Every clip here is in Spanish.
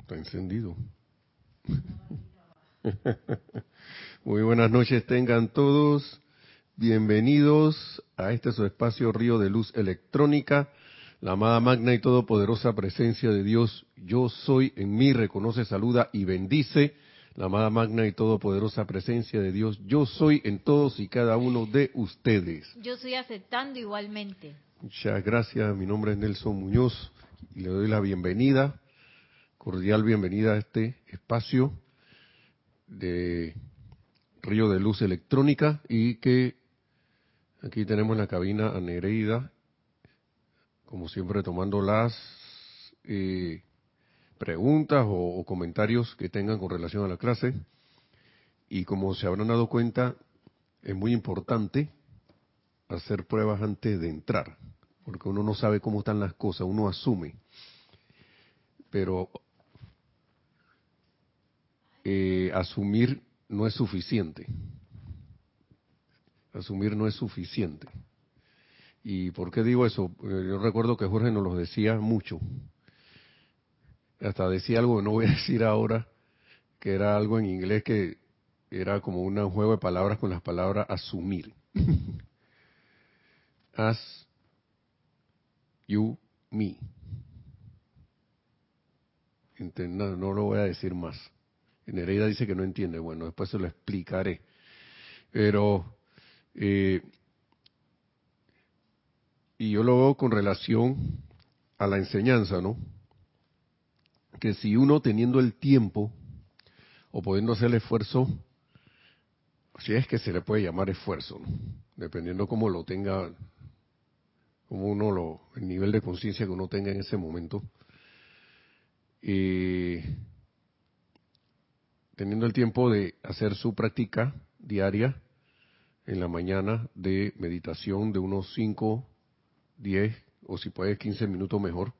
Está encendido. Muy buenas noches tengan todos. Bienvenidos a este su espacio Río de Luz Electrónica. La amada magna y todopoderosa presencia de Dios, yo soy en mí, reconoce, saluda y bendice. La amada magna y todopoderosa presencia de Dios, yo soy en todos y cada uno de ustedes. Yo estoy aceptando igualmente. Muchas gracias, mi nombre es Nelson Muñoz y le doy la bienvenida, cordial bienvenida a este espacio de Río de Luz Electrónica y que aquí tenemos en la cabina a como siempre tomando las eh, preguntas o, o comentarios que tengan con relación a la clase. Y como se habrán dado cuenta, es muy importante hacer pruebas antes de entrar, porque uno no sabe cómo están las cosas, uno asume. Pero eh, asumir no es suficiente. Asumir no es suficiente. ¿Y por qué digo eso? Eh, yo recuerdo que Jorge nos lo decía mucho. Hasta decía algo que no voy a decir ahora, que era algo en inglés que era como un juego de palabras con las palabras asumir. As you me. No, no lo voy a decir más. Nereida dice que no entiende. Bueno, después se lo explicaré. Pero, eh, y yo lo veo con relación a la enseñanza, ¿no? Que si uno teniendo el tiempo o pudiendo hacer el esfuerzo, si es que se le puede llamar esfuerzo, ¿no? dependiendo cómo lo tenga, como uno lo, el nivel de conciencia que uno tenga en ese momento, y teniendo el tiempo de hacer su práctica diaria en la mañana de meditación de unos 5, 10 o si puede 15 minutos mejor,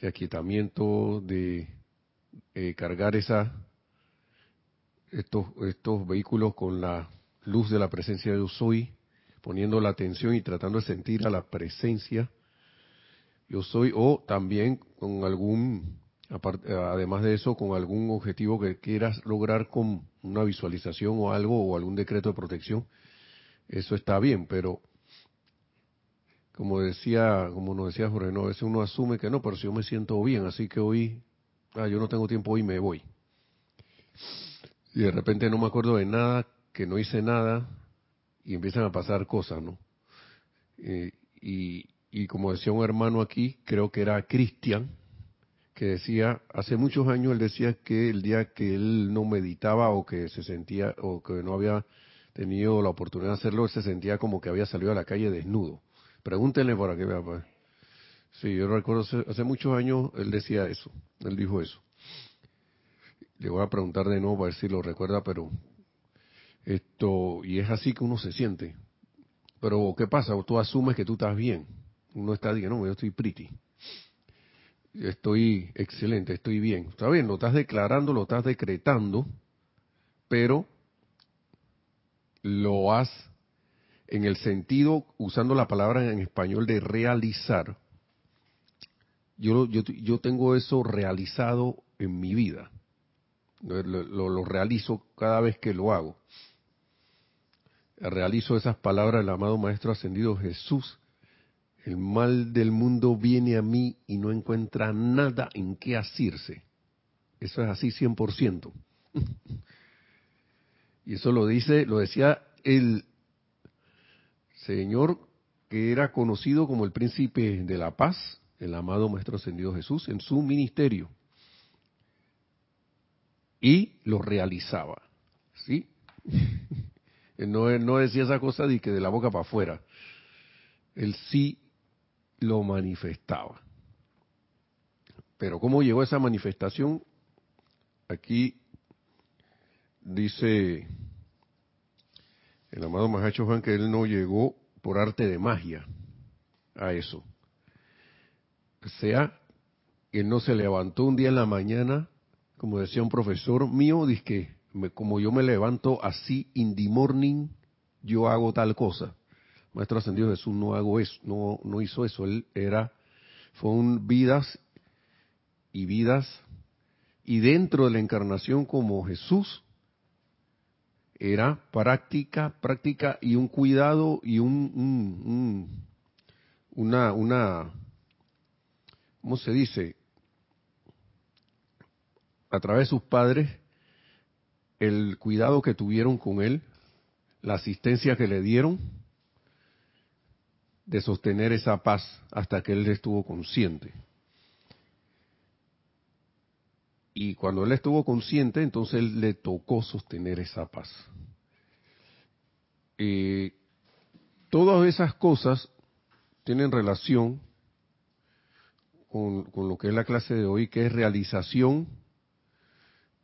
de aquietamiento, de eh, cargar esa estos, estos vehículos con la luz de la presencia de Yo soy, poniendo la atención y tratando de sentir a la presencia yo soy, o también con algún además de eso, con algún objetivo que quieras lograr con una visualización o algo o algún decreto de protección, eso está bien, pero como decía, como nos decía Jorge, no, a veces uno asume que no, pero si yo me siento bien, así que hoy, ah, yo no tengo tiempo hoy, me voy. Y de repente no me acuerdo de nada, que no hice nada, y empiezan a pasar cosas, ¿no? Eh, y, y como decía un hermano aquí, creo que era Cristian, que decía, hace muchos años él decía que el día que él no meditaba o que se sentía, o que no había tenido la oportunidad de hacerlo, él se sentía como que había salido a la calle desnudo. Pregúntenle para que vea. Sí, yo recuerdo hace, muchos años él decía eso, él dijo eso. Le voy a preguntar de nuevo para ver si lo recuerda, pero esto, y es así que uno se siente. Pero, ¿qué pasa? Tú asumes que tú estás bien. Uno está diciendo, no, yo estoy pretty estoy excelente, estoy bien. Está bien, lo estás declarando, lo estás decretando, pero lo has en el sentido, usando la palabra en español de realizar. Yo, yo, yo tengo eso realizado en mi vida. Lo, lo, lo, realizo cada vez que lo hago. Realizo esas palabras del amado Maestro Ascendido Jesús el mal del mundo viene a mí y no encuentra nada en qué asirse. Eso es así 100%. y eso lo dice, lo decía el Señor que era conocido como el príncipe de la paz, el amado Maestro Ascendido Jesús, en su ministerio. Y lo realizaba. ¿Sí? no, no decía esa cosa de que de la boca para afuera. Él sí lo manifestaba. Pero ¿cómo llegó esa manifestación? Aquí dice el amado Mahacho Juan que él no llegó por arte de magia a eso. O sea, él no se levantó un día en la mañana, como decía un profesor mío, dice que como yo me levanto así in the morning, yo hago tal cosa. Maestro Ascendido Jesús no hago eso, no, no hizo eso, él era, fue un vidas y vidas y dentro de la encarnación como Jesús era práctica, práctica y un cuidado y un, una, una, ¿cómo se dice? A través de sus padres, el cuidado que tuvieron con él, la asistencia que le dieron, de sostener esa paz hasta que él estuvo consciente. Y cuando él estuvo consciente, entonces él le tocó sostener esa paz. Eh, todas esas cosas tienen relación con, lo que es la clase de hoy, que es realización.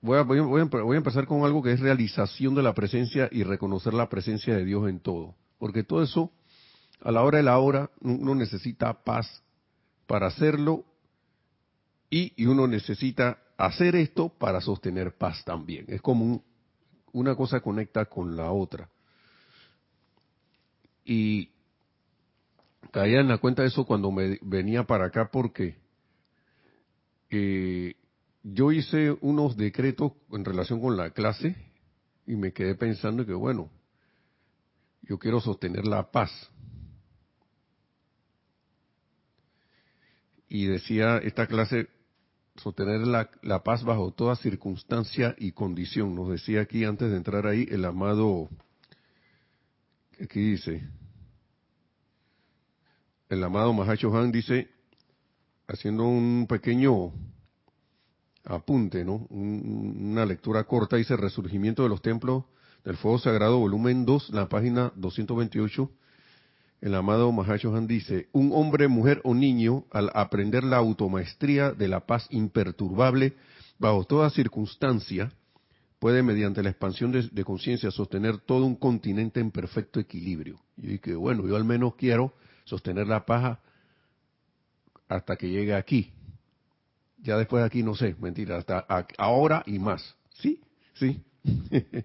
Voy a, voy a empezar con algo que es realización de la presencia y reconocer la presencia de Dios en todo. Porque todo eso a la hora de la hora uno necesita paz para hacerlo y, uno necesita hacer esto para sostener paz también. Es como una cosa conecta con la otra. Y caía en la cuenta de eso cuando me venía para acá porque eh, yo hice unos decretos en relación con la clase y me quedé pensando que bueno, yo quiero sostener la paz y decía esta clase sostener la, la, paz bajo toda circunstancia y condición. Nos decía aquí antes de entrar ahí el amado, aquí dice, el amado Mahacho Han dice, haciendo un pequeño apunte, ¿no? una lectura corta, dice Resurgimiento de los Templos del Fuego Sagrado, volumen 2, la página 228 el amado Mahashohan dice, un hombre, mujer o niño, al aprender la automaestría de la paz imperturbable bajo toda circunstancia, puede mediante la expansión de, conciencia sostener todo un continente en perfecto equilibrio. Y dije, bueno, yo al menos quiero sostener la paz hasta que llegue aquí. Ya después de aquí no sé, mentira, hasta ahora y más. ¿Sí? Sí.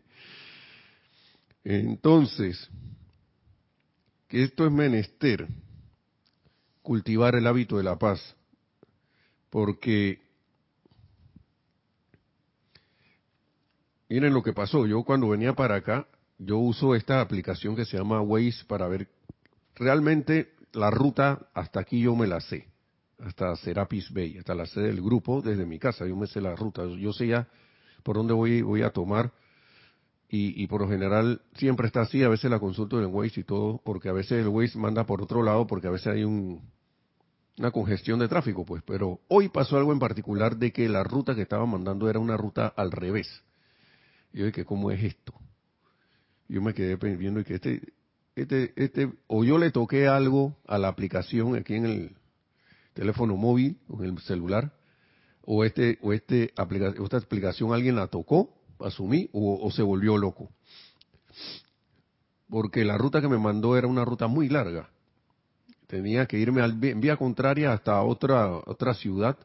Entonces, que esto es menester, cultivar el hábito de la paz, porque miren lo que pasó, yo cuando venía para acá, yo uso esta aplicación que se llama Waze para ver realmente la ruta. Hasta aquí yo me la sé, hasta Serapis Bay, hasta la sede del grupo desde mi casa, yo me sé la ruta, yo sé ya por dónde voy, voy a tomar y, por lo general siempre está así, a veces la consulto en el Waze y todo, porque a veces el Waze manda por otro lado, porque a veces hay un, una congestión de tráfico, pues, pero hoy pasó algo en particular de que la ruta que estaba mandando era una ruta al revés. Y yo dije, ¿cómo es esto? Yo me quedé viendo que este, este, este, o yo le toqué algo a la aplicación aquí en el teléfono móvil en el celular, o este, o este esta aplicación alguien la tocó asumí o, se volvió loco. Porque la ruta que me mandó era una ruta muy larga. Tenía que irme al, en vía contraria hasta otra, otra ciudad,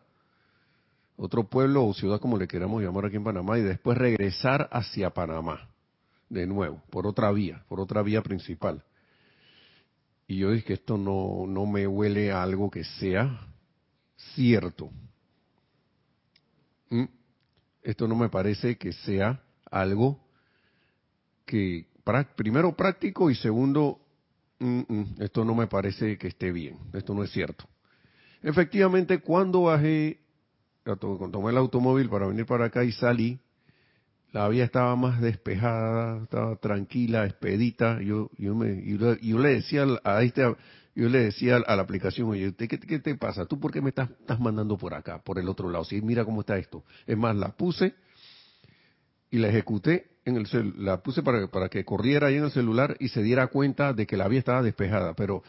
otro pueblo o ciudad como le queramos llamar aquí en Panamá, y después regresar hacia Panamá, de nuevo, por otra vía, por otra vía principal. Y yo dije esto no, no me huele a algo que sea cierto. ¿Mm? Esto no me parece que sea algo que, primero práctico y segundo, mm, mm, esto no me parece que esté bien, esto no es cierto. Efectivamente, cuando bajé, tomé el automóvil para venir para acá y salí, la vía estaba más despejada, estaba tranquila, expedita. Yo, yo, me, yo, le decía a este, yo le decía a la aplicación, oye, ¿qué, qué te pasa? ¿Tú por qué me estás, estás mandando por acá, por el otro lado? Si mira cómo está esto. Es más, la puse y la ejecuté en el la puse para, para que corriera ahí en el celular y se diera cuenta de que la vía estaba despejada. Pero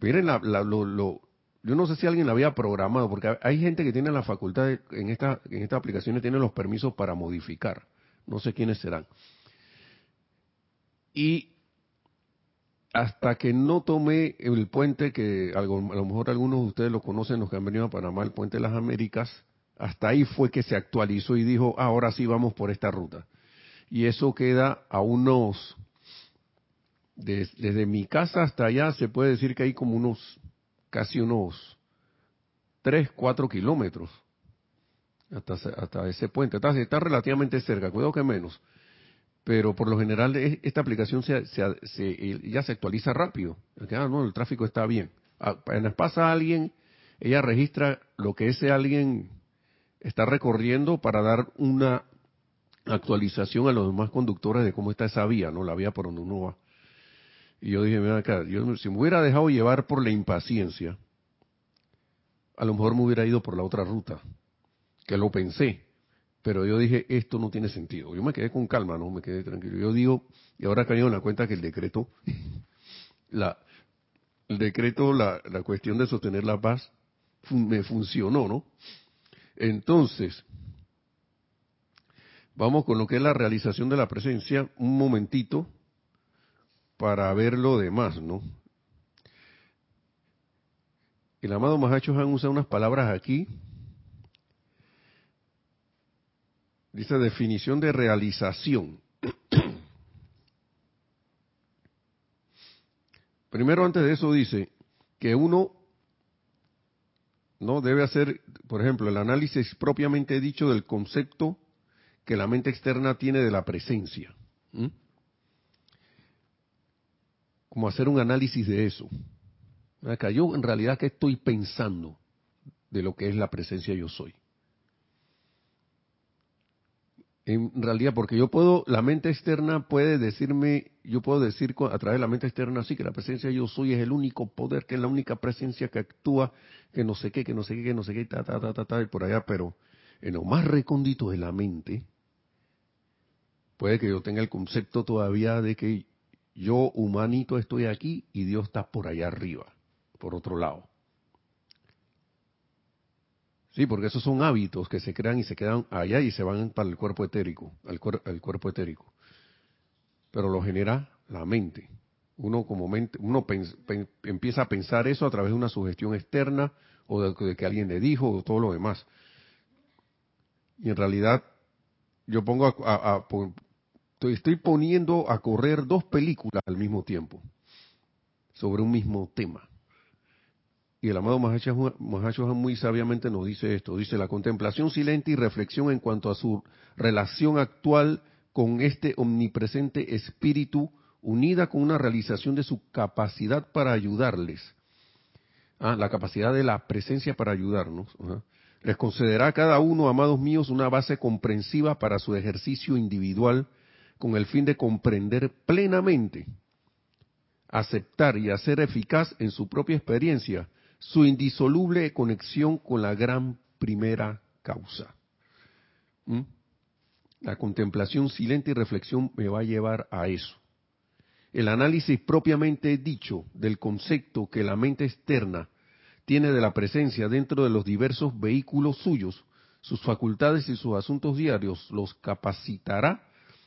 miren, la, lo, yo no sé si alguien la había programado, porque hay gente que tiene la facultad, en, esta, en estas aplicaciones tiene los permisos para modificar. No sé quiénes serán. Y hasta que no tomé el puente, que a lo mejor algunos de ustedes lo conocen, los que han venido a Panamá, el puente de las Américas, hasta ahí fue que se actualizó y dijo, ah, ahora sí vamos por esta ruta. Y eso queda a unos, desde mi casa hasta allá, se puede decir que hay como unos, casi unos 3, 4 kilómetros. hasta, hasta ese puente. Está, está relativamente cerca, cuidado que menos. Pero por lo general esta aplicación se, ya se actualiza rápido. Ah, no, el tráfico está bien. Apenas pasa alguien, ella registra lo que ese alguien está recorriendo para dar una actualización a los demás conductores de cómo está esa vía, ¿no? La vía por donde uno va. Y yo dije, mira acá, yo, si me hubiera dejado llevar por la impaciencia, a lo mejor me hubiera ido por la otra ruta, que lo pensé. Pero yo dije, esto no tiene sentido. Yo me quedé con calma, no me quedé tranquilo. Yo digo, y ahora caído en la cuenta que el decreto, la, el decreto, la, la cuestión de sostener la paz, me funcionó, ¿no? Entonces, vamos con lo que es la realización de la presencia, un momentito, para ver lo demás, ¿no? El amado Mahacho Han usa unas palabras aquí. Dice definición de realización. Primero antes de eso dice que uno no debe hacer, por ejemplo, el análisis propiamente dicho del concepto que la mente externa tiene de la presencia. Como hacer un análisis de eso. Acá, yo en realidad, ¿qué estoy pensando de lo que es la presencia yo soy? En realidad, porque yo puedo, la mente externa puede decirme, yo puedo decir a través de la mente externa, sí, que la presencia yo soy es el único poder, que es la única presencia que actúa, que no sé qué, que no sé qué, que no sé qué, ta, ta, ta, ta, ta, y por allá, pero en lo más recóndito de la mente, puede que yo tenga el concepto todavía de que yo, humanito, estoy aquí y Dios está por allá arriba por otro lado. Sí, porque esos son hábitos que se crean y se quedan allá y se van para el cuerpo etérico, al, cuerpo etérico. Pero lo genera la mente. Uno como mente, uno empieza a pensar eso a través de una sugestión externa o de, que alguien le dijo o todo lo demás. Y en realidad yo pongo a, estoy poniendo a correr dos películas al mismo tiempo sobre un mismo tema. Y el amado Mahashohan muy sabiamente nos dice esto, dice la contemplación silente y reflexión en cuanto a su relación actual con este omnipresente espíritu unida con una realización de su capacidad para ayudarles. Ah, la capacidad de la presencia para ayudarnos. Les concederá a cada uno, amados míos, una base comprensiva para su ejercicio individual con el fin de comprender plenamente, aceptar y hacer eficaz en su propia experiencia su indisoluble conexión con la gran primera causa. ¿Mm? La contemplación silente y reflexión me va a llevar a eso. El análisis propiamente dicho del concepto que la mente externa tiene de la presencia dentro de los diversos vehículos suyos, sus facultades y sus asuntos diarios, los capacitará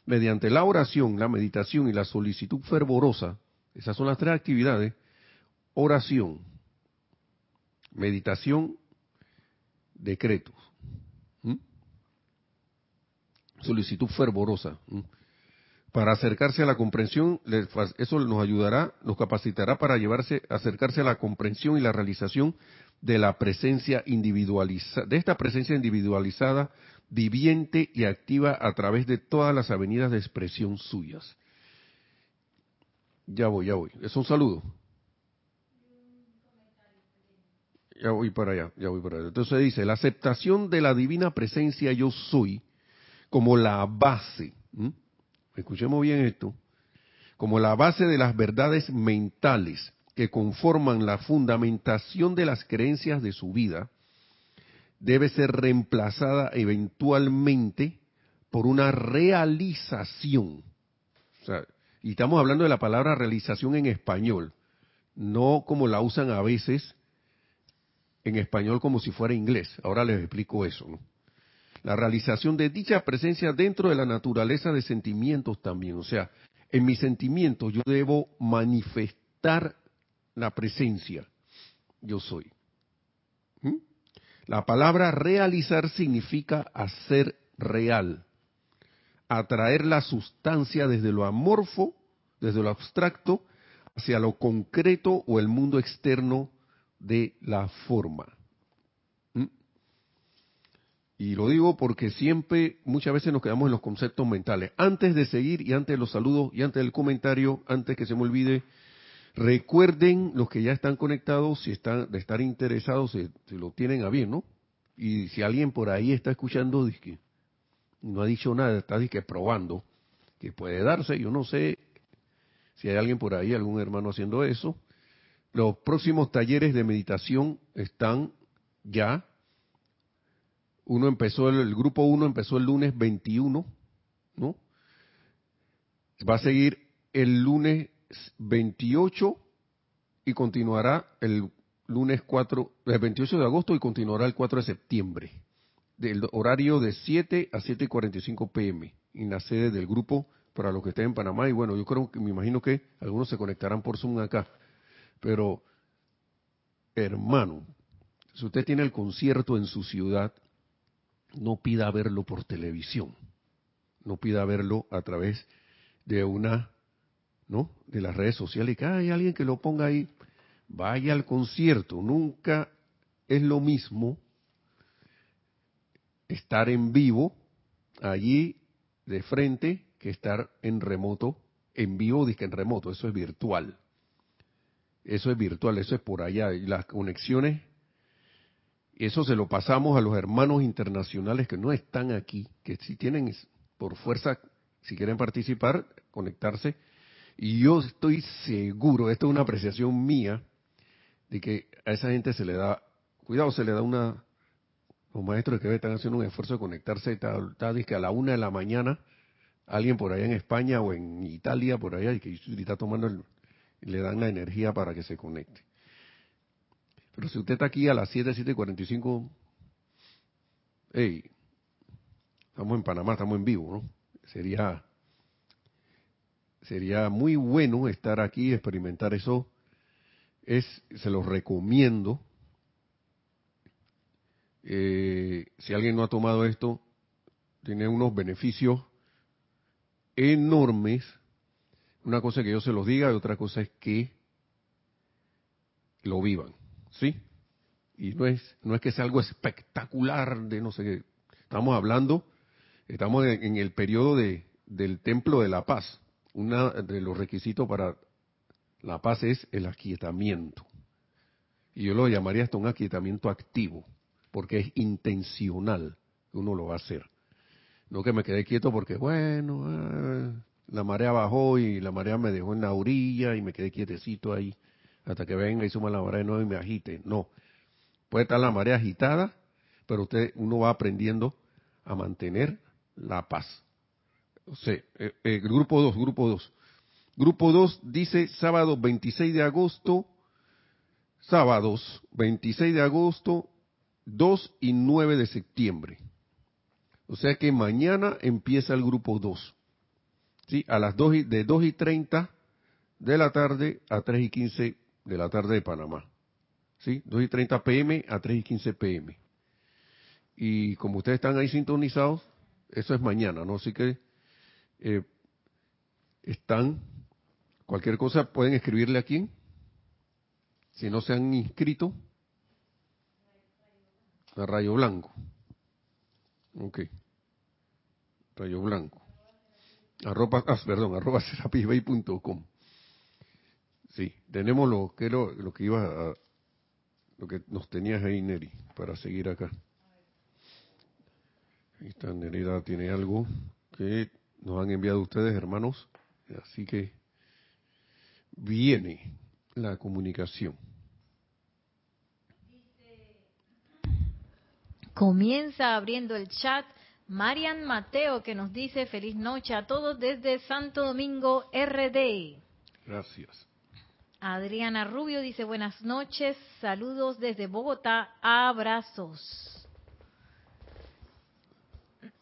mediante la oración, la meditación y la solicitud fervorosa. Esas son las tres actividades. Oración, meditación, decretos, solicitud fervorosa. Para acercarse a la comprensión, eso nos ayudará, nos capacitará para llevarse, acercarse a la comprensión y la realización de la presencia individualizada, de esta presencia individualizada, viviente y activa a través de todas las avenidas de expresión suyas. Ya voy, ya voy. Es un saludo. Ya voy para allá, ya voy para allá. Entonces dice, la aceptación de la divina presencia yo soy como la base, escuchemos bien esto, como la base de las verdades mentales que conforman la fundamentación de las creencias de su vida, debe ser reemplazada eventualmente por una realización. Y estamos hablando de la palabra realización en español, no como la usan a veces en español como si fuera inglés. Ahora les explico eso. La realización de dicha presencia dentro de la naturaleza de sentimientos también. O sea, en mis sentimientos yo debo manifestar la presencia. Yo soy. ¿Mm? La palabra realizar significa hacer real. Atraer la sustancia desde lo amorfo, desde lo abstracto, hacia lo concreto o el mundo externo de la forma. ¿Mm? Y lo digo porque siempre, muchas veces nos quedamos en los conceptos mentales. Antes de seguir y antes de los saludos y antes del comentario, antes que se me olvide, recuerden los que ya están conectados, si están de estar interesados, si, lo tienen a bien, ¿no? Y si alguien por ahí está escuchando, no ha dicho nada, está que probando, que puede darse, yo no sé si hay alguien por ahí, algún hermano haciendo eso. Los próximos talleres de meditación están ya uno empezó, el, grupo 1 empezó el lunes 21, ¿no? Va a seguir el lunes 28 y continuará el lunes 4, el 28 de agosto y continuará el 4 de septiembre. Del horario de 7 a 7 y 45 pm en la sede del grupo para los que estén en Panamá. Y bueno, yo creo que me imagino que algunos se conectarán por Zoom acá. Pero, hermano, si usted tiene el concierto en su ciudad, no pida verlo por televisión, no pida verlo a través de una, ¿no? De las redes sociales que hay alguien que lo ponga ahí. Vaya al concierto, nunca es lo mismo estar en vivo allí de frente que estar en remoto, en vivo, que en remoto, eso es virtual. Eso es virtual, eso es por allá. Y las conexiones eso se lo pasamos a los hermanos internacionales que no están aquí, que si tienen por fuerza, si quieren participar, conectarse. Y yo estoy seguro, esto es una apreciación mía, de que a esa gente se le da, cuidado, se le da una, los maestros que están haciendo un esfuerzo de conectarse, tal, tal, que a la una de la mañana, alguien por allá en España o en Italia, por allá, y que está tomando, le dan la energía para que se conecte. Pero si usted está aquí a las 7, 7 y 45, hey, estamos en Panamá, estamos en vivo, ¿no? Sería, sería muy bueno estar aquí experimentar eso. Es, se los recomiendo. Eh, si alguien no ha tomado esto, tiene unos beneficios enormes. Una cosa es que yo se los diga y otra cosa es que lo vivan. ¿sí? Y no es, no es que sea algo espectacular de no sé qué. Estamos hablando, estamos en, el periodo de, del templo de la paz. Uno de los requisitos para la paz es el aquietamiento. Y yo lo llamaría hasta un aquietamiento activo, porque es intencional que uno lo va a hacer. No que me quede quieto porque, bueno, ah, la marea bajó y la marea me dejó en la orilla y me quedé quietecito ahí hasta que venga y suma la marea de nuevo y me agite. No. Puede estar la marea agitada, pero usted, uno va aprendiendo a mantener la paz. O eh, eh, grupo 2, grupo 2. Grupo 2 dice sábado 26 de agosto, sábados 26 de agosto, 2 y 9 de septiembre. O sea que mañana empieza el grupo 2. ¿Sí? A las 2 y, de 2 y 30 de la tarde a 3 y 15 de la tarde de Panamá. ¿Sí? 2 y 30 pm a 3 y 15 pm. Y como ustedes están ahí sintonizados, eso es mañana, ¿no? Así que eh, están, cualquier cosa pueden escribirle aquí. Si no se han inscrito, a Rayo Blanco. Ok. Rayo Blanco. Arroba, ah, perdón, arroba serapisbay.com. Sí, tenemos lo que lo, lo que iba a, lo que nos tenías ahí, Neri, para seguir acá. Esta Nerida tiene algo que nos han enviado ustedes, hermanos, así que viene la comunicación. Comienza abriendo el chat Marian Mateo que nos dice feliz noche a todos desde Santo Domingo RD. Gracias. Adriana Rubio dice buenas noches, saludos desde Bogotá, abrazos.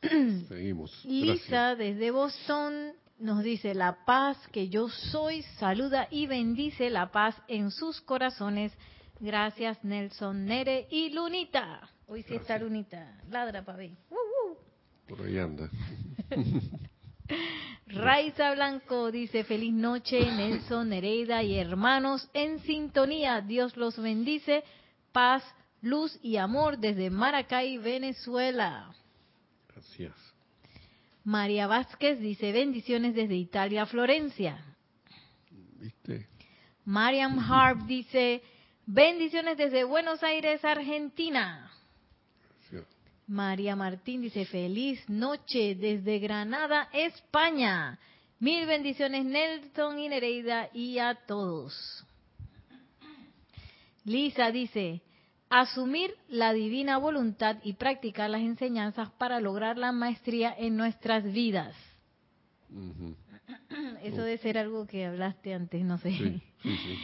Seguimos. Lisa desde Boston nos dice la paz que yo soy, saluda y bendice la paz en sus corazones. Gracias Nelson, Nere y Lunita. Hoy sí está Lunita. Ladra, papi. Por ahí anda. Raiza Blanco dice feliz noche, Nelson, Nereida y hermanos en sintonía. Dios los bendice. Paz, luz y amor desde Maracay, Venezuela. Gracias. María Vázquez dice bendiciones desde Italia, Florencia. ¿Viste? Mariam Harp dice bendiciones desde Buenos Aires, Argentina. María Martín dice feliz noche desde Granada, España. Mil bendiciones Nelson y Nereida y a todos. Lisa dice, asumir la divina voluntad y practicar las enseñanzas para lograr la maestría en nuestras vidas. Eso debe ser algo que hablaste antes, no sé. Sí, sí, sí.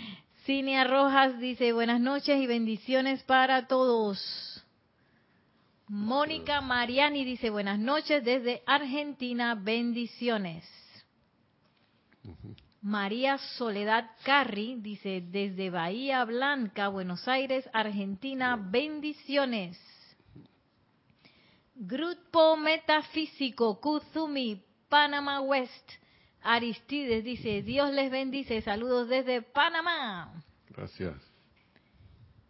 Cinia Rojas dice buenas noches y bendiciones para todos. Mónica Mariani dice buenas noches desde Argentina, bendiciones. María Soledad Carri dice desde Bahía Blanca, Buenos Aires, Argentina, bendiciones. Grupo Metafísico Kuzumi, Panamá West. Aristides dice, Dios les bendice, saludos desde Panamá. Gracias.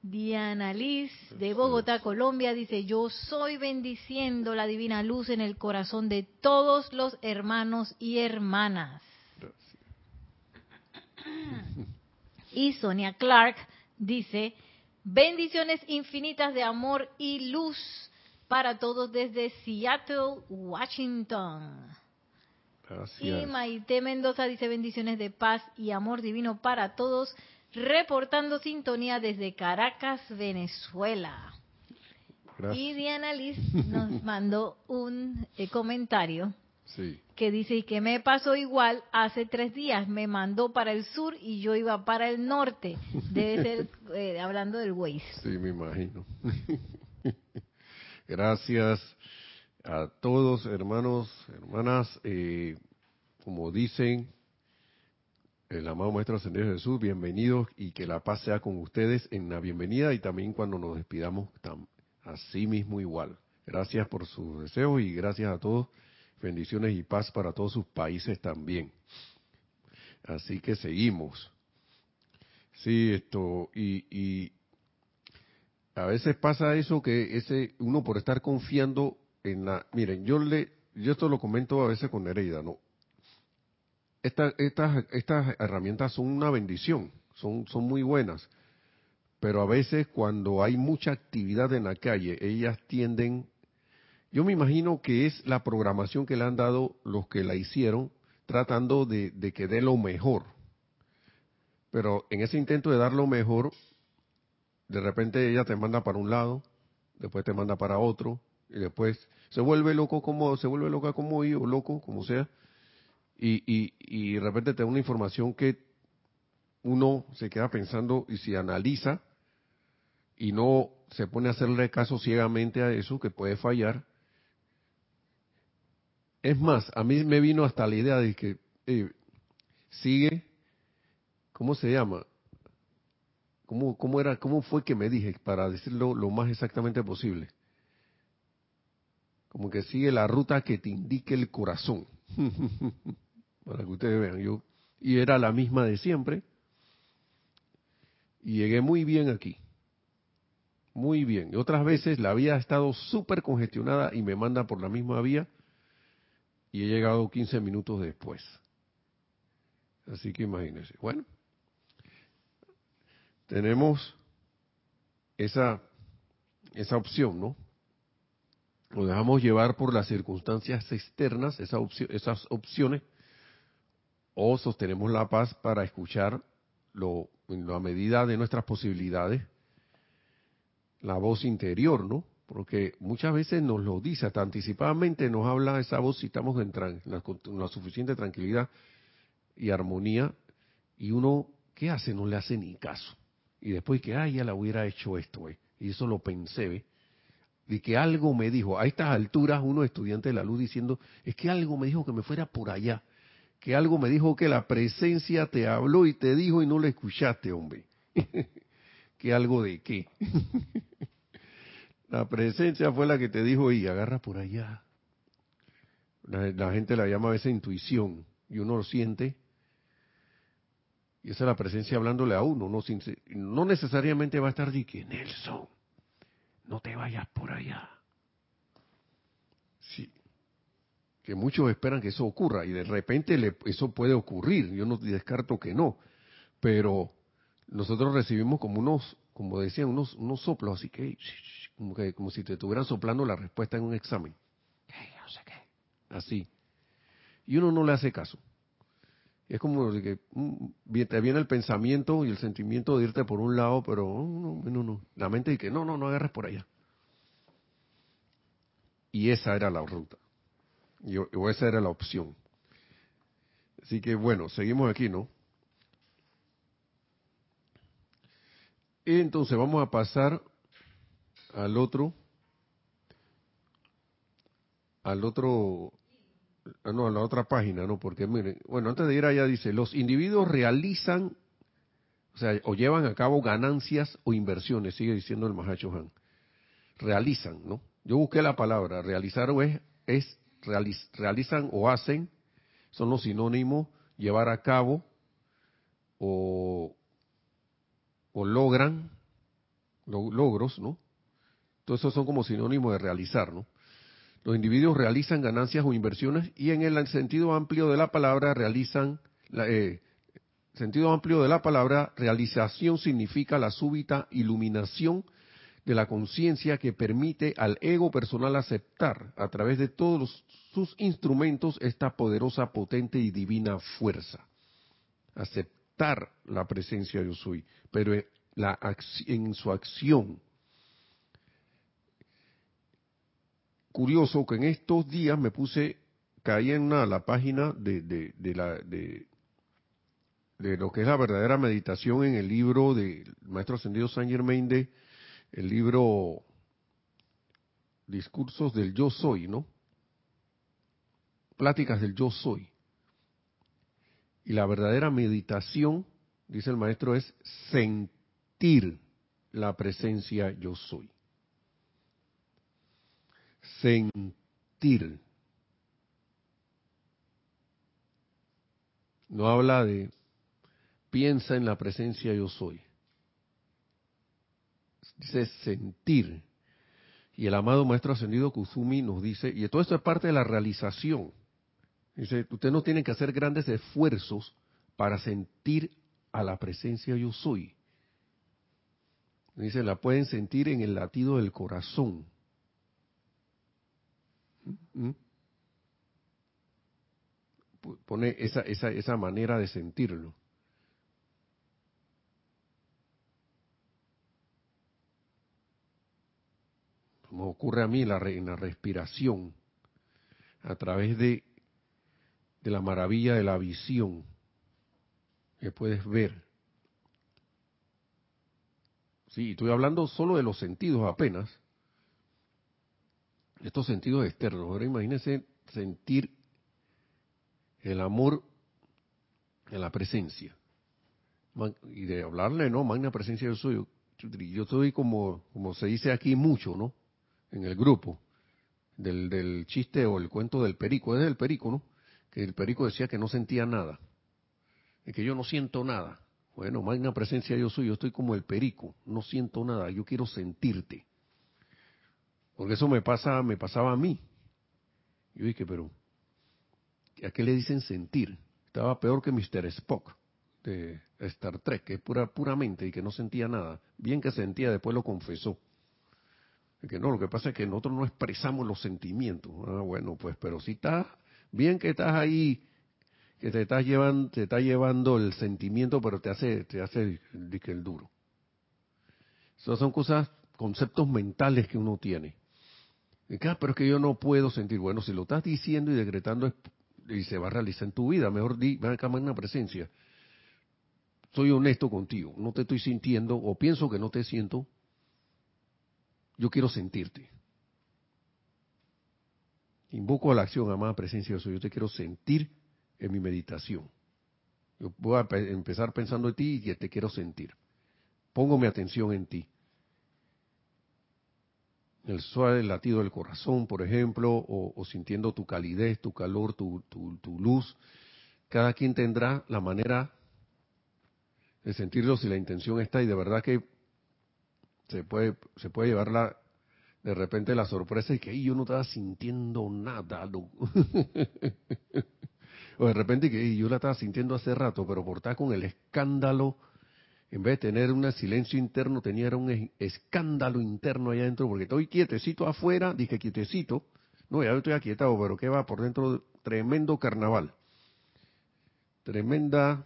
Diana Liz de Bogotá, Colombia, dice, yo soy bendiciendo la divina luz en el corazón de todos los hermanos y hermanas. Gracias. Y Sonia Clark dice, bendiciones infinitas de amor y luz para todos desde Seattle, Washington. Y. Maite Mendoza dice bendiciones de paz y amor divino para todos, reportando sintonía desde Caracas, Venezuela. Y Gracias. Diana Liz nos mandó un eh, comentario Sí. que dice, y que me pasó igual hace tres días, me mandó para el sur y yo iba para el norte. Debe ser eh, hablando del Waze. Sí, me imagino. Gracias a todos, hermanos, hermanas. eh, como dicen el amado Maestro Ascendido Jesús, bienvenidos y que la paz sea con ustedes en la bienvenida y también cuando nos despidamos, así mismo igual. Gracias por sus deseos y gracias a todos. Bendiciones y paz para todos sus países también. Así que seguimos. Sí, esto, y, y a veces pasa eso que ese uno por estar confiando en la miren yo le yo esto lo comento a veces con Nereida no Esta- estas estas herramientas son una bendición son son muy buenas pero a veces cuando hay mucha actividad en la calle ellas tienden yo me imagino que es la programación que le han dado los que la hicieron tratando de, de que dé lo mejor. Pero en ese intento de dar lo mejor de repente ella te manda para un lado, después te manda para otro, y después se vuelve loco como, se vuelve loca como yo, loco, como sea, y, y, y de repente te da una información que uno se queda pensando, y si analiza, y no se pone a hacerle caso ciegamente a eso, que puede fallar. Es más, a mí me vino hasta la idea de que eh, sigue, ¿cómo se llama? ¿Cómo, cómo, era, ¿Cómo fue que me dije para decirlo lo más exactamente posible? Como que sigue la ruta que te indique el corazón. para que ustedes vean, yo. Y era la misma de siempre. Y llegué muy bien aquí. Muy bien. Y otras veces la vía ha estado súper congestionada y me manda por la misma vía. Y he llegado 15 minutos después. Así que imagínense. Bueno tenemos esa, esa opción, ¿no? Nos dejamos llevar por las circunstancias externas, esa opción, esas opciones, o sostenemos la paz para escuchar lo, en la medida de nuestras posibilidades la voz interior, ¿no? Porque muchas veces nos lo dice, hasta anticipadamente nos habla esa voz si estamos en, la, en la suficiente tranquilidad y armonía, y uno, ¿qué hace? No le hace ni caso y después que, ay, ya la hubiera hecho esto, güey. Y eso lo pensé, ¿ve? Y que algo me dijo, a estas alturas uno estudiante de la luz diciendo, es que algo me dijo que me fuera por allá, que algo me dijo que la presencia te habló y te dijo y no le escuchaste, hombre. que algo de qué. la presencia fue la que te dijo y agarra por allá. La, gente la llama a veces intuición y uno lo siente y esa es la presencia hablándole a uno, no, no necesariamente va a estar de que Nelson, no te vayas por allá. Sí. Que muchos esperan que eso ocurra y de repente le, eso puede ocurrir. Yo no descarto que no. Pero nosotros recibimos como unos, como decían, unos, unos soplos, así que como, que, como si te estuvieran soplando la respuesta en un examen. Así. Y uno no le hace caso. Es como que mm, te viene el pensamiento y el sentimiento de irte por un lado, pero oh, no, no, no. La mente dice que no, no, no agarres por allá. Y esa era la ruta. Y, o esa era la opción. Así que bueno, seguimos aquí, ¿no? Y entonces vamos a pasar al otro, al otro Ah, no, a la otra página, ¿no? Porque miren, bueno, antes de ir allá dice, los individuos realizan, o sea, o llevan a cabo ganancias o inversiones, sigue diciendo el Mahacho Han. Realizan, ¿no? Yo busqué la palabra, realizar es, es realizan o hacen, son los sinónimos, llevar a cabo o, logran, logros, ¿no? Todos esos son como sinónimos de realizar, ¿no? Los individuos realizan ganancias o inversiones y en el sentido amplio de la palabra realizan, eh, sentido amplio de la palabra realización significa la súbita iluminación de la conciencia que permite al ego personal aceptar a través de todos sus instrumentos esta poderosa, potente y divina fuerza. Aceptar la presencia de yo soy, pero la, en su acción, curioso que en estos días me puse, caí en la página de, de, de, de, lo que es la verdadera meditación en el libro del Maestro Ascendido Saint Germain de, el libro Discursos del Yo Soy, ¿no? Pláticas del Yo Soy. Y la verdadera meditación, dice el maestro, es sentir la presencia yo soy sentir. No habla de piensa en la presencia yo soy. Dice sentir. Y el amado Maestro Ascendido Kuzumi nos dice, y todo esto es parte de la realización. Dice, usted no tiene que hacer grandes esfuerzos para sentir a la presencia yo soy. Dice, la pueden sentir en el latido del corazón. ¿Mm? Pone esa, esa, esa manera de sentirlo. Como ocurre a mí la, la respiración, a través de, de la maravilla de la visión que puedes ver. Sí, estoy hablando solo de los sentidos apenas estos sentidos externos. Ahora imagínense sentir el amor en la presencia. Y de hablarle, ¿no? Magna presencia yo soy. Yo soy como, como se dice aquí mucho, ¿no? En el grupo. Del, del chiste o el cuento del perico. Es del perico, ¿no? Que el perico decía que no sentía nada. Y que yo no siento nada. Bueno, magna presencia yo soy. Yo estoy como el perico. No siento nada. Yo quiero sentirte. Porque eso me pasa, me pasaba a mí. Yo dije, pero ¿a qué le dicen sentir? Estaba peor que Mr. Spock de Star Trek, que es pura, puramente y que no sentía nada. Bien que sentía, después lo confesó. Que no, lo que pasa es que nosotros no expresamos los sentimientos. Ah, bueno, pues, pero si estás, bien que estás ahí, que te estás llevando, te está llevando el sentimiento, pero te hace, te hace el duro. Esas son cosas, conceptos mentales que uno tiene. Ah, pero es que yo no puedo sentir. Bueno, si lo estás diciendo y decretando y se va a realizar en tu vida, mejor di, ven acá, una presencia. Soy honesto contigo, no te estoy sintiendo o pienso que no te siento. Yo quiero sentirte. Invoco a la acción, amada presencia de Dios. Yo te quiero sentir en mi meditación. Yo voy a empezar pensando en ti y te quiero sentir. Pongo mi atención en ti el suave latido del corazón, por ejemplo, o, sintiendo tu calidez, tu calor, tu, tu, luz. Cada quien tendrá la manera de sentirlo si la intención está y de verdad que se puede, se puede llevar la, de repente la sorpresa es que "Ey, yo no estaba sintiendo nada, loco". o de repente que "Ey, yo la estaba sintiendo hace rato, pero por estar con el escándalo, en vez de tener un silencio interno, tenía un es- escándalo interno allá adentro, porque estoy quietecito afuera, dije quietecito, no, ya estoy aquietado, pero que va por dentro, tremendo carnaval, tremenda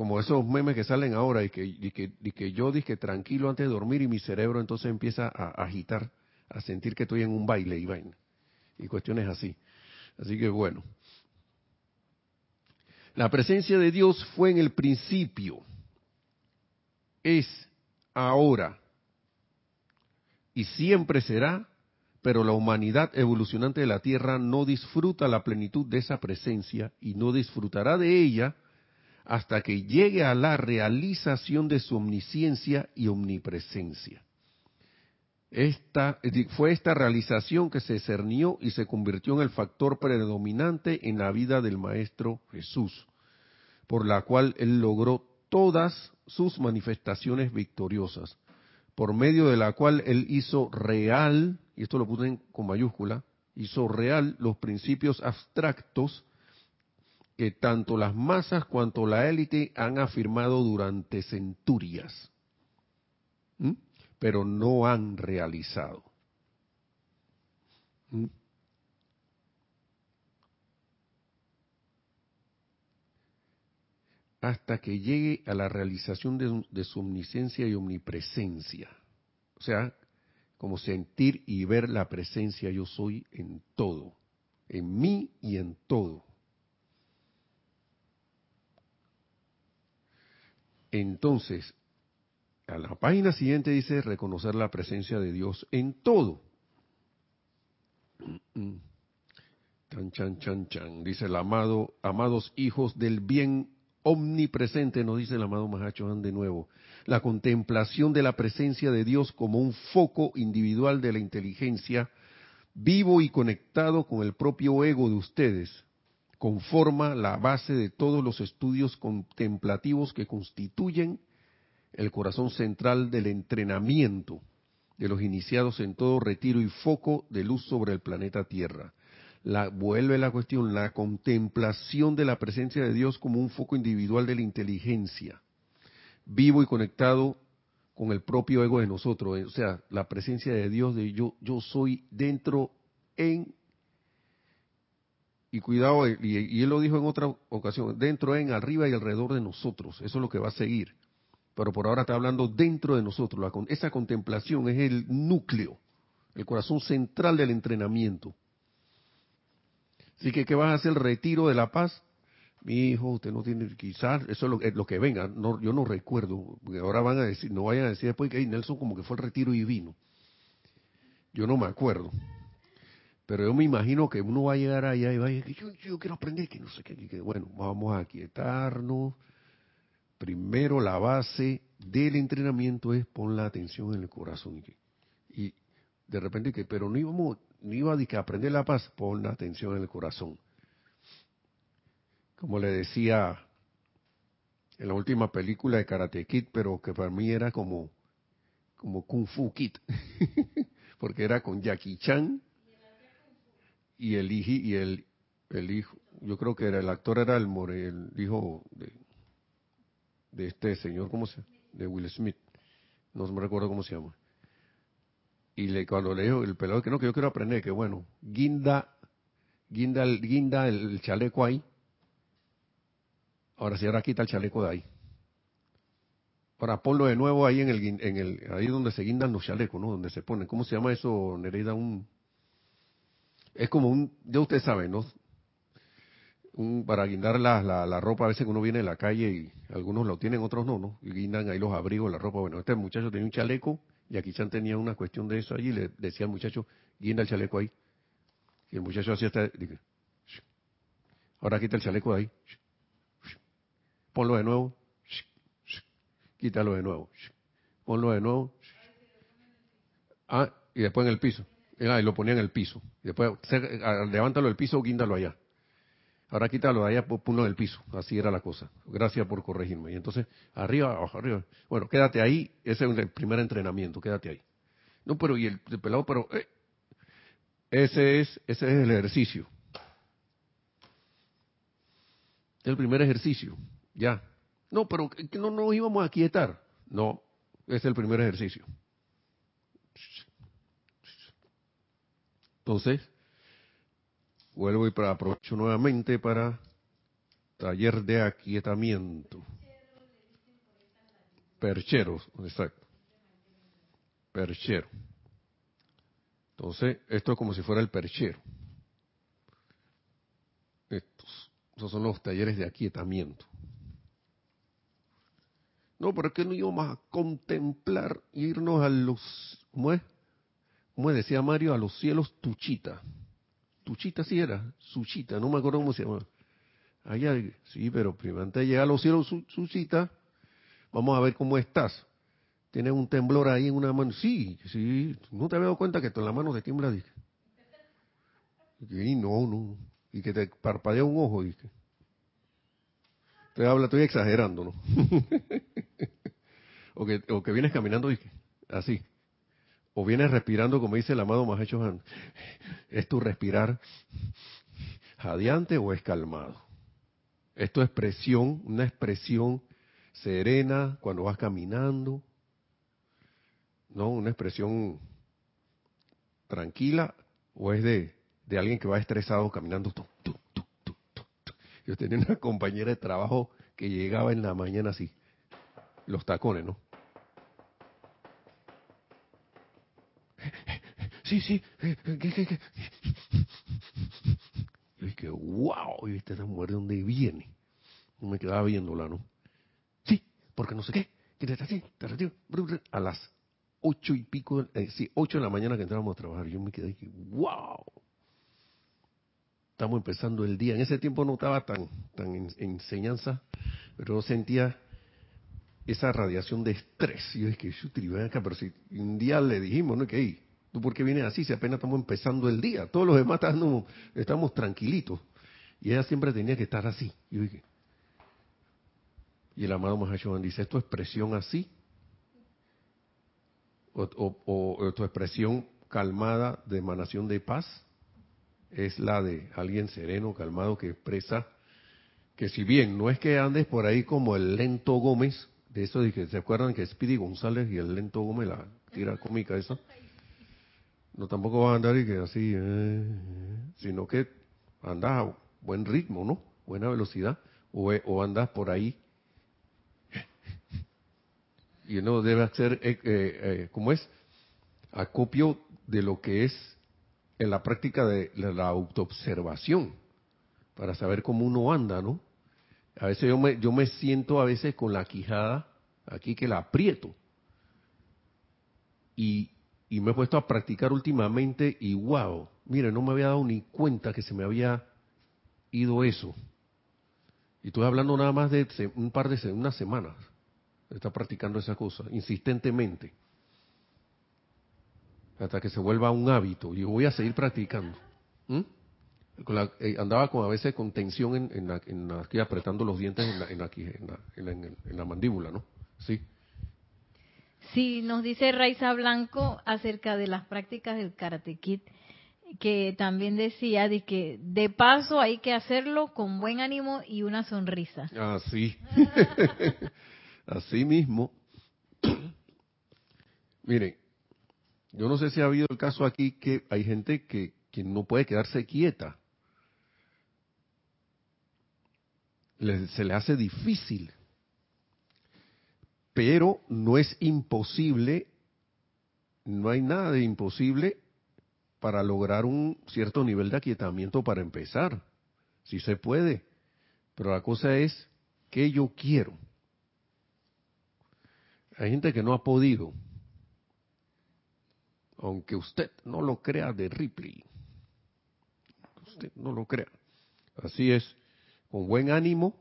como esos memes que salen ahora y que, y que, y que yo dije tranquilo antes de dormir y mi cerebro entonces empieza a, agitar, a sentir que estoy en un baile y vaina. Y cuestiones así. Así que bueno. La presencia de Dios fue en el principio, es ahora y siempre será, pero la humanidad evolucionante de la Tierra no disfruta la plenitud de esa presencia y no disfrutará de ella hasta que llegue a la realización de su omnisciencia y omnipresencia. Esta, fue esta realización que se cernió y se convirtió en el factor predominante en la vida del Maestro Jesús, por la cual él logró todas sus manifestaciones victoriosas, por medio de la cual él hizo real, y esto lo puse en- con mayúscula, hizo real los principios abstractos que tanto las masas cuanto la élite han afirmado durante centurias, pero no han realizado. Hasta que llegue a la realización de, de su omnisciencia y omnipresencia. O sea, como sentir y ver la presencia yo soy en todo, en mí y en todo. Entonces, a la página siguiente dice reconocer la presencia de Dios en todo. Chan, chan, chan, chan. Dice el amado, amados hijos del bien omnipresente, nos dice el amado Mahacho de nuevo. La contemplación de la presencia de Dios como un foco individual de la inteligencia, vivo y conectado con el propio ego de ustedes, conforma la base de todos los estudios contemplativos que constituyen el corazón central del entrenamiento de los iniciados en todo retiro y foco de luz sobre el planeta Tierra. La, vuelve la cuestión, la contemplación de la presencia de Dios como un foco individual de la inteligencia, vivo y conectado con el propio ego de nosotros, o sea, la presencia de Dios de yo, yo soy dentro en y cuidado, y, y él lo dijo en otra ocasión, dentro en, arriba y alrededor de nosotros, eso es lo que va a seguir. Pero por ahora está hablando dentro de nosotros, la, esa contemplación es el núcleo, el corazón central del entrenamiento. Así que, ¿qué vas a hacer? El retiro de la paz. Mi hijo, usted no tiene, quizás, eso es lo, es lo que venga, no, yo no recuerdo, ahora van a decir, no vayan a decir después que "Ay, Nelson como que fue el retiro divino. Yo no me acuerdo. Pero yo me imagino que uno va a llegar allá y va a decir, yo, quiero aprender, que no sé qué, que, bueno, vamos a quietarnos. Primero la base del entrenamiento es pon la atención en el corazón. Y, de repente que, pero no íbamos, no iba a aprender la paz, pon la atención en el corazón. Como le decía en la última película de Karate Kid, pero que para mí era como, como Kung Fu Kid, porque era con Jackie Chan y el hijo, y el, el hijo, yo creo que era el actor era el, more, el hijo de, de este señor, ¿cómo se? De Will Smith, no me recuerdo cómo se llama. Y le, cuando le dijo el pelado que no, que yo quiero aprender, que bueno, guinda, guinda, el, guinda el chaleco ahí. Ahora sí, ahora quita el chaleco de ahí. Ahora ponlo de nuevo ahí en el, en el, ahí donde se guindan los chalecos, ¿no? Donde se ponen. ¿Cómo se llama eso, Nereida? Un, es como un, ya usted sabe, ¿no? Un, para guindar la, la, la, ropa, a veces uno viene de la calle y algunos lo tienen, otros no, ¿no? Y guindan ahí los abrigos, la ropa. Bueno, este muchacho tenía un chaleco y aquí Chan tenía una cuestión de eso allí y le decía al muchacho, guinda el chaleco ahí. Y el muchacho hacía esta, ahora quita el chaleco de ahí. Ponlo de nuevo. Quítalo de nuevo. Ponlo de nuevo. Ah, y después en el piso. Ah, y lo ponía en el piso. Después, levántalo del piso, guíndalo allá. Ahora quítalo de allá, ponlo en el piso. Así era la cosa. Gracias por corregirme. Y entonces, arriba, abajo, arriba. Bueno, quédate ahí. Ese es el primer entrenamiento. Quédate ahí. No, pero y el, el pelado, pero eh, ese es ese es el ejercicio. El primer ejercicio, ya. No, pero no nos íbamos a quietar. No, es el primer ejercicio. Entonces, vuelvo y aprovecho nuevamente para taller de aquietamiento. Percheros, exacto. Perchero. Entonces, esto es como si fuera el perchero. Estos, esos son los talleres de aquietamiento. No, pero es que no íbamos a contemplar, irnos a los, ¿cómo es? Como decía Mario, a los cielos Tuchita. Tuchita sí era, Suchita, no me acuerdo cómo se llama. Allá, sí, pero primero antes de llegar a los cielos Suchita, vamos a ver cómo estás. Tienes un temblor ahí en una mano. Sí, sí, no te había dado cuenta que en la mano te tiembla. Y no, no. Y que te parpadea un ojo. Dije. Te habla, estoy exagerando, ¿no? o, que, o que vienes caminando dije, así. O vienes respirando, como dice el amado Mahacho ¿Es tu respirar jadeante o es calmado? Es tu expresión, una expresión serena cuando vas caminando, ¿no? Una expresión tranquila o es de, de alguien que va estresado caminando. Yo tenía una compañera de trabajo que llegaba en la mañana así, los tacones, ¿no? Sí, sí, Y dije, wow, y esta mujer de dónde viene. No me quedaba viéndola, ¿no? Sí, porque no sé qué. A las ocho y pico, eh, sí, ocho de la mañana que entramos a trabajar, yo me quedé y wow. Estamos empezando el día. En ese tiempo no estaba tan, tan en, enseñanza, pero sentía esa radiación de estrés. Y yo dije, acá, pero si un día le dijimos, ¿no? Que, ¿tú por qué vienes así si apenas estamos empezando el día? Todos los demás estamos, estamos tranquilitos. Y ella siempre tenía que estar así. Y dije, y el amado Mahashohan dice, ¿esto es expresión así? O, o, tu expresión calmada de emanación de paz es la de alguien sereno, calmado, que expresa que si bien no es que andes por ahí como el lento Gómez, de eso que se acuerdan que Speedy González y el lento Gómez, la tira cómica esa, no tampoco va a andar y que así, eh, sino que andas a buen ritmo, ¿no? Buena velocidad, o, o andas por ahí y uno debe hacer, eh, eh, eh, como es, acopio de lo que es en la práctica de la autoobservación, para saber cómo uno anda, ¿no? A veces yo me, yo me siento a veces con la quijada aquí que la aprieto. Y, y me he puesto a practicar últimamente y wow, mire, no me había dado ni cuenta que se me había ido eso. Y estoy hablando nada más de un par de unas semanas está practicando esa cosa insistentemente hasta que se vuelva un hábito. Y voy a seguir practicando. ¿Mm? Eh, andaba con, a veces con tensión en, aquí apretando los dientes en la, en, la, mandíbula, ¿no? Sí. Sí, nos dice Raiza Blanco acerca de las prácticas del Karate Kid, que también decía de que de paso hay que hacerlo con buen ánimo y una sonrisa. Ah, sí. Así mismo, miren, yo no sé si ha habido el caso aquí que hay gente que, que no puede quedarse quieta. se le hace difícil. Pero no es imposible, no hay nada de imposible para lograr un cierto nivel de aquietamiento para empezar. Si se puede. Pero la cosa es que yo quiero. Hay gente que no ha podido, aunque usted no lo crea de Ripley. Usted no lo crea. Así es, con buen ánimo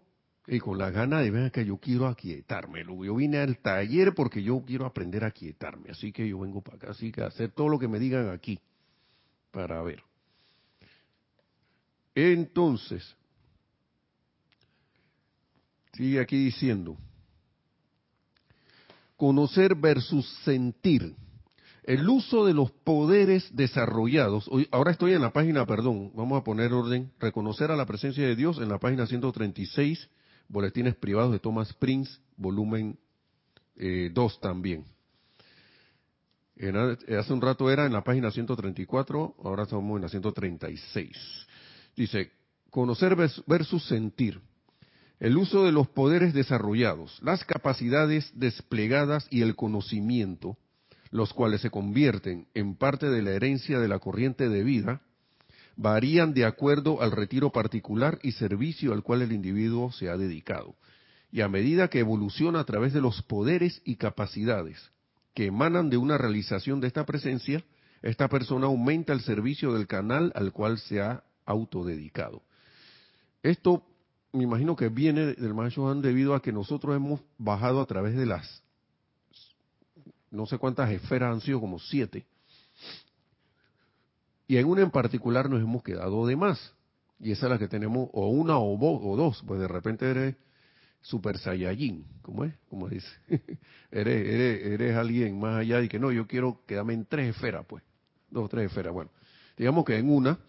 y con la gana de ver que yo quiero aquietarme. Yo vine al taller porque yo quiero aprender a aquietarme. Así que yo vengo para acá, así que hacer todo lo que me digan aquí para ver. Entonces, sigue aquí diciendo, conocer versus sentir. el uso de los poderes desarrollados, ahora estoy en la página, perdón, vamos a poner orden, reconocer a la presencia de Dios en la página 136, Boletines Privados de Thomas Prince, volumen 2 eh, también. hace un rato era en la página 134, ahora estamos en la 136. Dice, conocer versus sentir. El uso de los poderes desarrollados, las capacidades desplegadas y el conocimiento los cuales se convierten en parte de la herencia de la corriente de vida, varían de acuerdo al retiro particular y servicio al cual el individuo se ha dedicado. Y a medida que evoluciona a través de los poderes y capacidades que emanan de una realización de esta presencia, esta persona aumenta el servicio del canal al cual se ha autodedicado. Esto me imagino que viene del Maestro debido a que nosotros hemos bajado a través de las no sé cuántas esferas han sido, como siete. Y en una en particular nos hemos quedado de más. Y esa es la que tenemos, o una o, dos, pues de repente eres super saiyajin, ¿cómo es? Como dice. eres, eres, eres alguien más allá y que no, yo quiero quedarme en tres esferas, pues. Dos o tres esferas. Bueno, digamos que en una,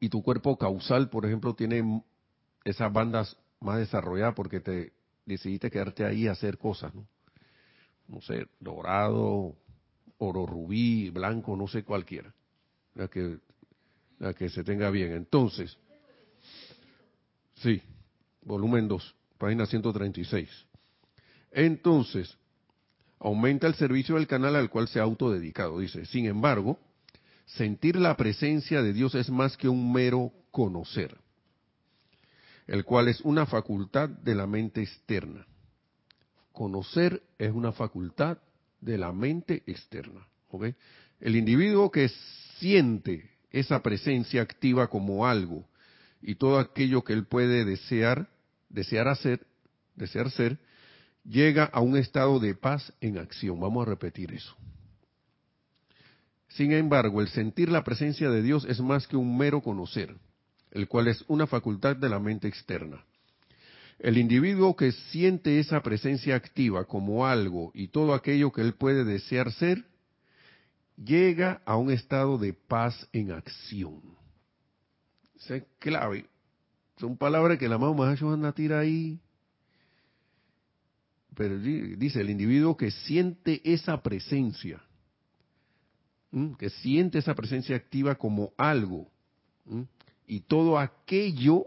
y tu cuerpo causal, por ejemplo, tiene esas bandas más desarrolladas porque te decidiste quedarte ahí a hacer cosas, ¿no? no sé, dorado, oro rubí, blanco, no sé cualquiera, la que, la que se tenga bien. Entonces, sí, volumen 2, página 136. Entonces, aumenta el servicio del canal al cual se ha autodedicado. Dice, sin embargo, sentir la presencia de Dios es más que un mero conocer, el cual es una facultad de la mente externa. Conocer es una facultad de la mente externa. El individuo que siente esa presencia activa como algo y todo aquello que él puede desear, desear hacer, desear ser, llega a un estado de paz en acción. Vamos a repetir eso. Sin embargo, el sentir la presencia de Dios es más que un mero conocer, el cual es una facultad de la mente externa. El individuo que siente esa presencia activa como algo y todo aquello que él puede desear ser, llega a un estado de paz en acción. es clave. Son palabras que la mamá a tira ahí. Pero dice, el individuo que siente esa presencia, que siente esa presencia activa como algo, y todo aquello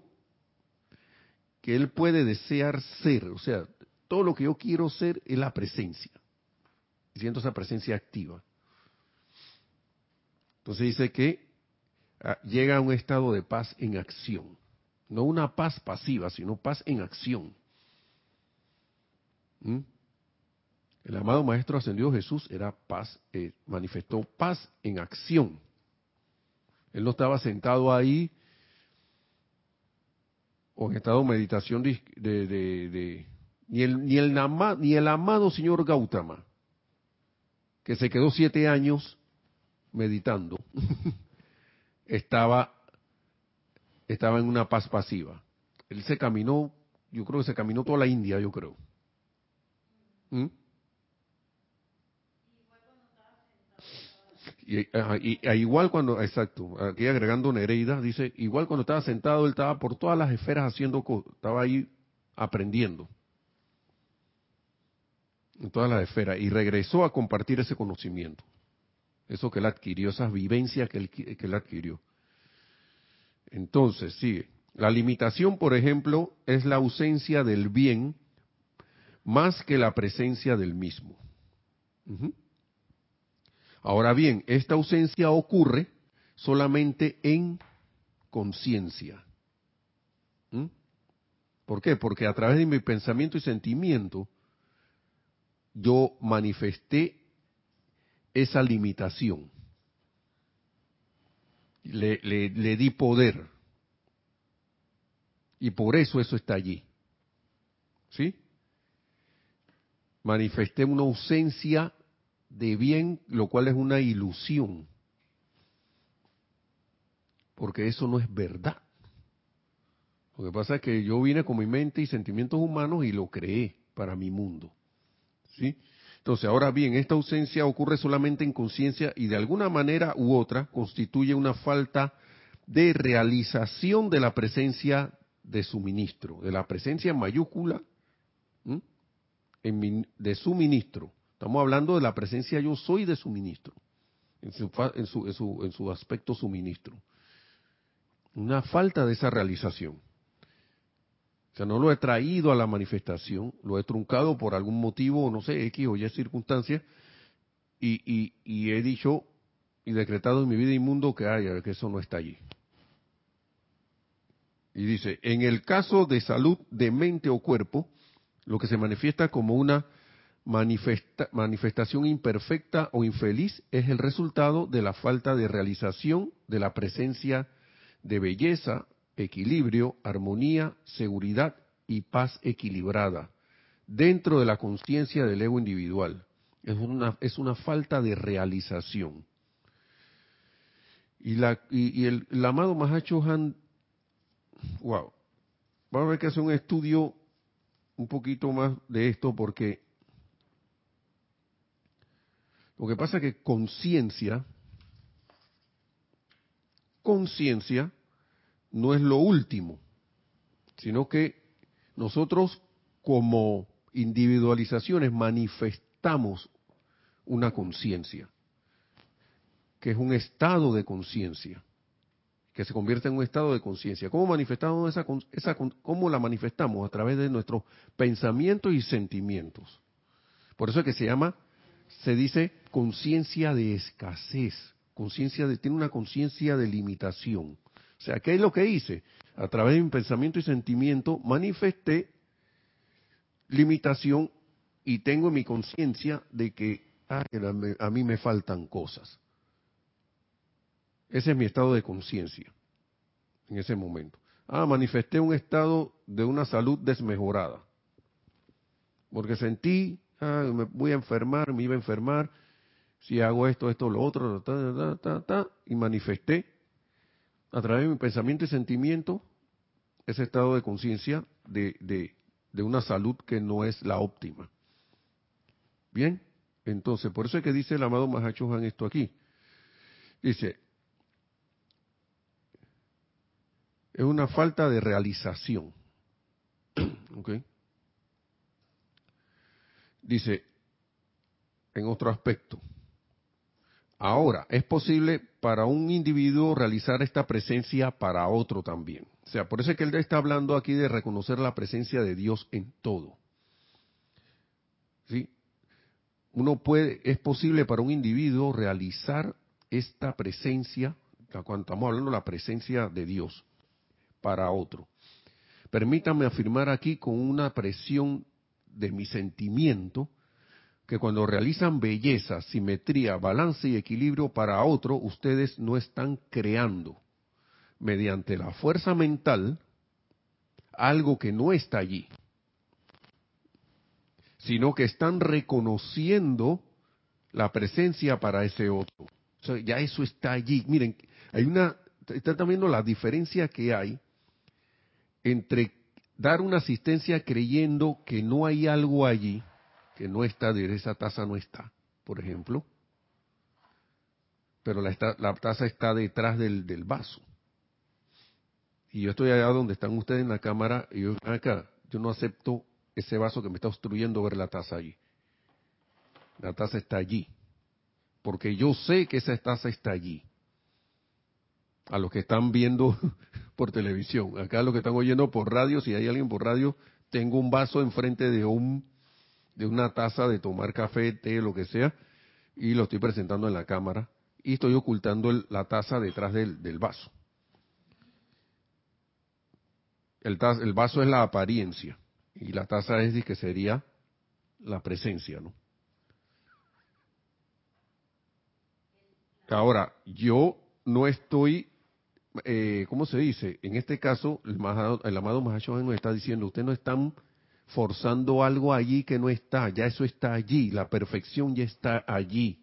que él puede desear ser. O sea, todo lo que yo quiero ser es la presencia. Siento esa presencia activa. Entonces dice que ah, llega a un estado de paz en acción. No una paz pasiva, sino paz en acción. ¿Mm? El amado Maestro Ascendido Jesús era paz, eh, manifestó paz en acción. Él no estaba sentado ahí o en estado de meditación de, de, ni, el, ni, el, ni el amado señor Gautama, que se quedó siete años meditando, estaba, estaba en una paz pasiva. Él se caminó, yo creo que se caminó toda la India, yo creo. ¿Mm? Y, y, igual cuando, exacto, aquí agregando Nereida, dice, igual cuando estaba sentado, él estaba por todas las esferas haciendo, estaba ahí aprendiendo. En todas las esferas. Y regresó a compartir ese conocimiento. Eso que él adquirió, esas vivencias que él, que él adquirió. Entonces, sigue. La limitación, por ejemplo, es la ausencia del bien más que la presencia del mismo. Ahora bien, esta ausencia ocurre solamente en conciencia. ¿Mm? ¿Por qué? Porque a través de mi pensamiento y sentimiento yo manifesté esa limitación. Le, le, di poder. Y por eso eso está allí. ¿Sí? Manifesté una ausencia de bien, lo cual es una ilusión. Porque eso no es verdad. Lo que pasa es que yo vine con mi mente y sentimientos humanos y lo creé para mi mundo. ¿Sí? Entonces, ahora bien, esta ausencia ocurre solamente en conciencia y de alguna manera u otra constituye una falta de realización de la presencia de suministro, de la presencia mayúscula en de suministro. Estamos hablando de la presencia yo soy de suministro, en su, en en su, aspecto suministro. Una falta de esa realización. O sea, no lo he traído a la manifestación, lo he truncado por algún motivo, no sé, X o Y circunstancia, y, he dicho y decretado en mi vida inmundo que que eso no está allí. Y dice, en el caso de salud de mente o cuerpo, lo que se manifiesta como una manifestación imperfecta o infeliz es el resultado de la falta de realización de la presencia de belleza, equilibrio, armonía, seguridad y paz equilibrada dentro de la conciencia del ego individual. Es una, es una falta de realización. Y, la, y, el, amado Mahacho Han, wow, vamos a ver que hacer un estudio un poquito más de esto porque lo que pasa es que conciencia, conciencia no es lo último, sino que nosotros como individualizaciones manifestamos una conciencia, que es un estado de conciencia, que se convierte en un estado de conciencia. ¿Cómo manifestamos esa, esa, cómo la manifestamos? A través de nuestros pensamientos y sentimientos. Por eso es que se llama, se dice conciencia de escasez, conciencia de, tiene una conciencia de limitación. O sea, ¿qué es lo que hice? A través de mi pensamiento y sentimiento manifesté limitación y tengo en mi conciencia de que, ah, a mí me faltan cosas. Ese es mi estado de conciencia en ese momento. Ah, manifesté un estado de una salud desmejorada. Porque sentí, ah, me voy a enfermar, me iba a enfermar, si hago esto, esto, lo otro, y manifesté a través de mi pensamiento y sentimiento ese estado de conciencia de, de, una salud que no es la óptima. Bien, entonces, por eso es que dice el amado Mahacho Han esto aquí. Dice, es una falta de realización. ¿Ok? Dice, en otro aspecto, Ahora, es posible para un individuo realizar esta presencia para otro también. O sea, por eso es que él está hablando aquí de reconocer la presencia de Dios en todo. ¿Sí? Uno puede, es posible para un individuo realizar esta presencia, cuando estamos hablando de la presencia de Dios, para otro. Permítanme afirmar aquí con una presión de mi sentimiento que cuando realizan belleza, simetría, balance y equilibrio para otro, ustedes no están creando mediante la fuerza mental algo que no está allí, sino que están reconociendo la presencia para ese otro. ya eso está allí. Miren, hay una, están viendo la diferencia que hay entre dar una asistencia creyendo que no hay algo allí, que no está, de esa taza no está, por ejemplo, pero la, la taza está detrás del, del, vaso. Y yo estoy allá donde están ustedes en la cámara y yo acá, yo no acepto ese vaso que me está obstruyendo ver la taza allí. La taza está allí, porque yo sé que esa taza está allí. A los que están viendo por televisión, acá los que están oyendo por radio, si hay alguien por radio, tengo un vaso enfrente de un de una taza de tomar café, té, lo que sea, y lo estoy presentando en la cámara y estoy ocultando la taza detrás del, vaso. El, el, vaso es la apariencia y la taza es que sería la presencia, ¿no? Ahora, yo no estoy, eh, ¿cómo se dice? En este caso, el, amado Mahashohan nos está diciendo, usted no están forzando algo allí que no está, ya eso está allí, la perfección ya está allí.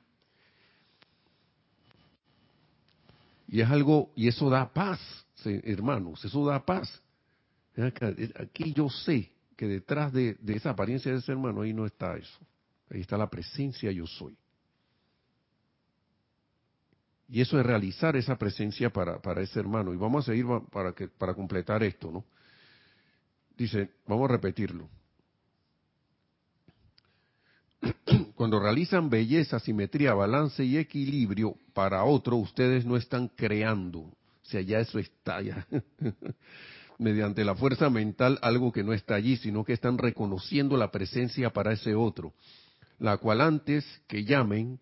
Y es algo, y eso da paz, hermanos, eso da paz. Aquí yo sé que detrás de, esa apariencia de ese hermano, ahí no está eso. Ahí está la presencia yo soy. Y eso es realizar esa presencia para, para ese hermano. Y vamos a seguir para, que, para completar esto, ¿no? Dice, vamos a repetirlo. Cuando realizan belleza, simetría, balance y equilibrio para otro, ustedes no están creando. O sea, ya eso está ya. mediante la fuerza mental algo que no está allí, sino que están reconociendo la presencia para ese otro, la cual antes que llamen,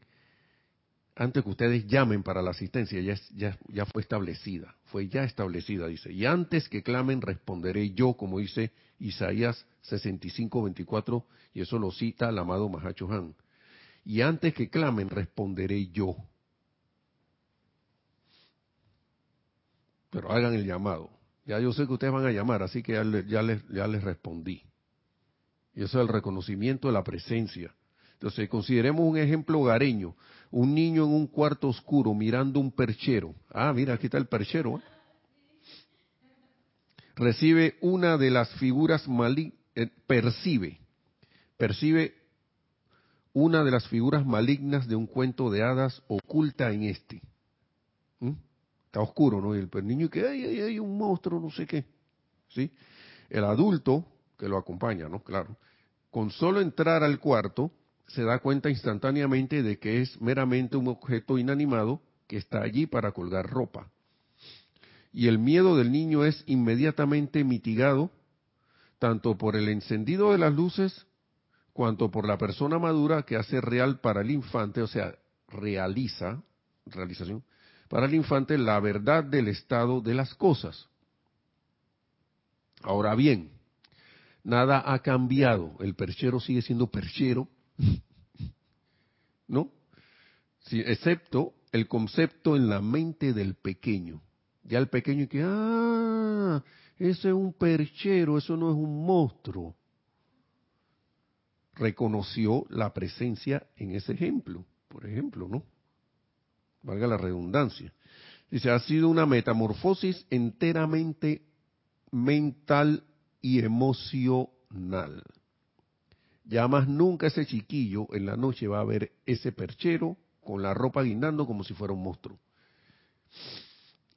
antes que ustedes llamen para la asistencia, ya, ya, ya fue establecida, fue ya establecida, dice. Y antes que clamen, responderé yo, como dice Isaías 65, 24, y eso lo cita el amado Mahacho Han. Y antes que clamen, responderé yo. Pero hagan el llamado. Ya yo sé que ustedes van a llamar, así que ya, ya, les, ya les respondí. Y eso es el reconocimiento de la presencia. Entonces, consideremos un ejemplo hogareño. Un niño en un cuarto oscuro mirando un perchero. Ah, mira, aquí está el perchero. ¿eh? Recibe una de las figuras malignas, eh, percibe, percibe una de las figuras malignas de un cuento de hadas oculta en este. ¿Mm? Está oscuro, ¿no? Y el niño que hay, hay un monstruo, no sé qué. ¿Sí? El adulto que lo acompaña, ¿no? Claro. Con solo entrar al cuarto, se da cuenta instantáneamente de que es meramente un objeto inanimado que está allí para colgar ropa. Y el miedo del niño es inmediatamente mitigado tanto por el encendido de las luces cuanto por la persona madura que hace real para el infante, o sea, realiza, realización, para el infante la verdad del estado de las cosas. Ahora bien, nada ha cambiado, el perchero sigue siendo perchero, ¿no? Excepto el concepto en la mente del pequeño. Ya el pequeño que, ah, ese es un perchero, eso no es un monstruo. Reconoció la presencia en ese ejemplo, por ejemplo, ¿no? valga la redundancia. Dice, ha sido una metamorfosis enteramente mental y emocional. Ya más nunca ese chiquillo en la noche va a ver ese perchero con la ropa guindando como si fuera un monstruo.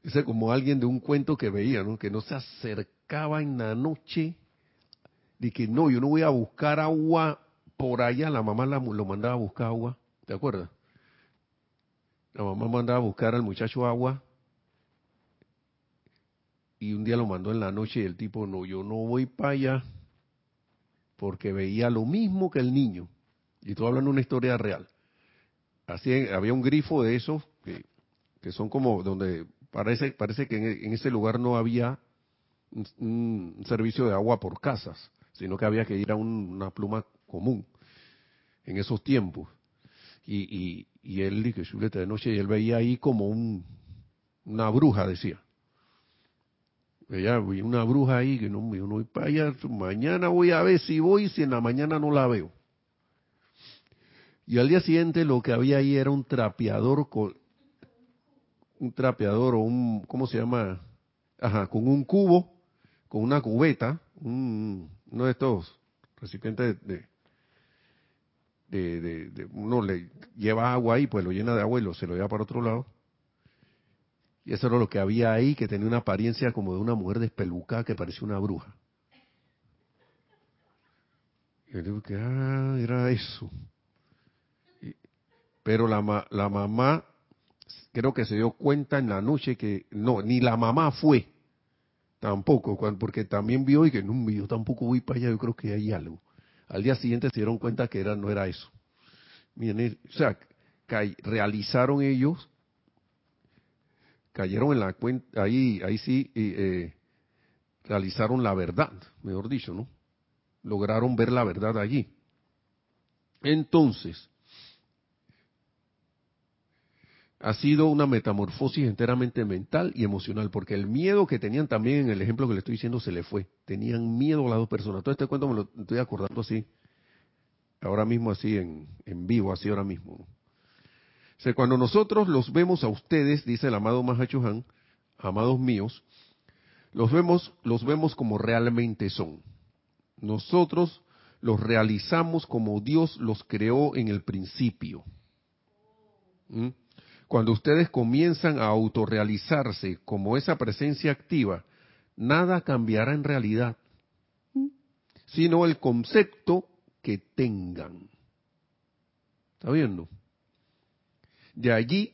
Ese como alguien de un cuento que veía, ¿no? Que no se acercaba en la noche, de que no, yo no voy a buscar agua por allá, la mamá lo mandaba a buscar agua, ¿te acuerdas? La mamá mandaba a buscar al muchacho agua y un día lo mandó en la noche y el tipo, no, yo no voy para allá porque veía lo mismo que el niño. Y estoy hablando de una historia real. Así había un grifo de esos que, que son como donde parece parece que en, ese lugar no había un, servicio de agua por casas, sino que había que ir a una pluma común en esos tiempos. Y, y él dije chuleta de noche y él veía ahí como un, una bruja decía veía una bruja ahí que no, no voy para allá mañana voy a ver si voy si en la mañana no la veo y al día siguiente lo que había ahí era un trapeador con un trapeador o un cómo se llama ajá con un cubo con una cubeta un, uno de estos recipientes de, de, uno le lleva agua ahí, pues lo llena de agua y se lo lleva para otro lado. Y eso era lo que había ahí, que tenía una apariencia como de una mujer despelucada que parecía una bruja. Y digo que, ah, era eso. pero la, la mamá, creo que se dio cuenta en la noche que, no, ni la mamá fue, tampoco, porque también vio y que no, yo tampoco voy para allá, yo creo que hay algo. Al día siguiente se dieron cuenta que era, no era eso. Miren, o sea, realizaron ellos, cayeron en la cuenta, ahí, ahí sí, eh, realizaron la verdad, mejor dicho, ¿no? Lograron ver la verdad allí. Entonces, ha sido una metamorfosis enteramente mental y emocional, porque el miedo que tenían también en el ejemplo que le estoy diciendo se le fue. Tenían miedo las dos personas. Todo este cuento me lo estoy acordando así, ahora mismo así en, en vivo, así ahora mismo. Cuando nosotros los vemos a ustedes, dice el amado Mahachohan, amados míos, los vemos, los vemos como realmente son. Nosotros los realizamos como Dios los creó en el principio. ¿Mm? Cuando ustedes comienzan a autorrealizarse como esa presencia activa, nada cambiará en realidad, sino el concepto que tengan. ¿Está viendo? De allí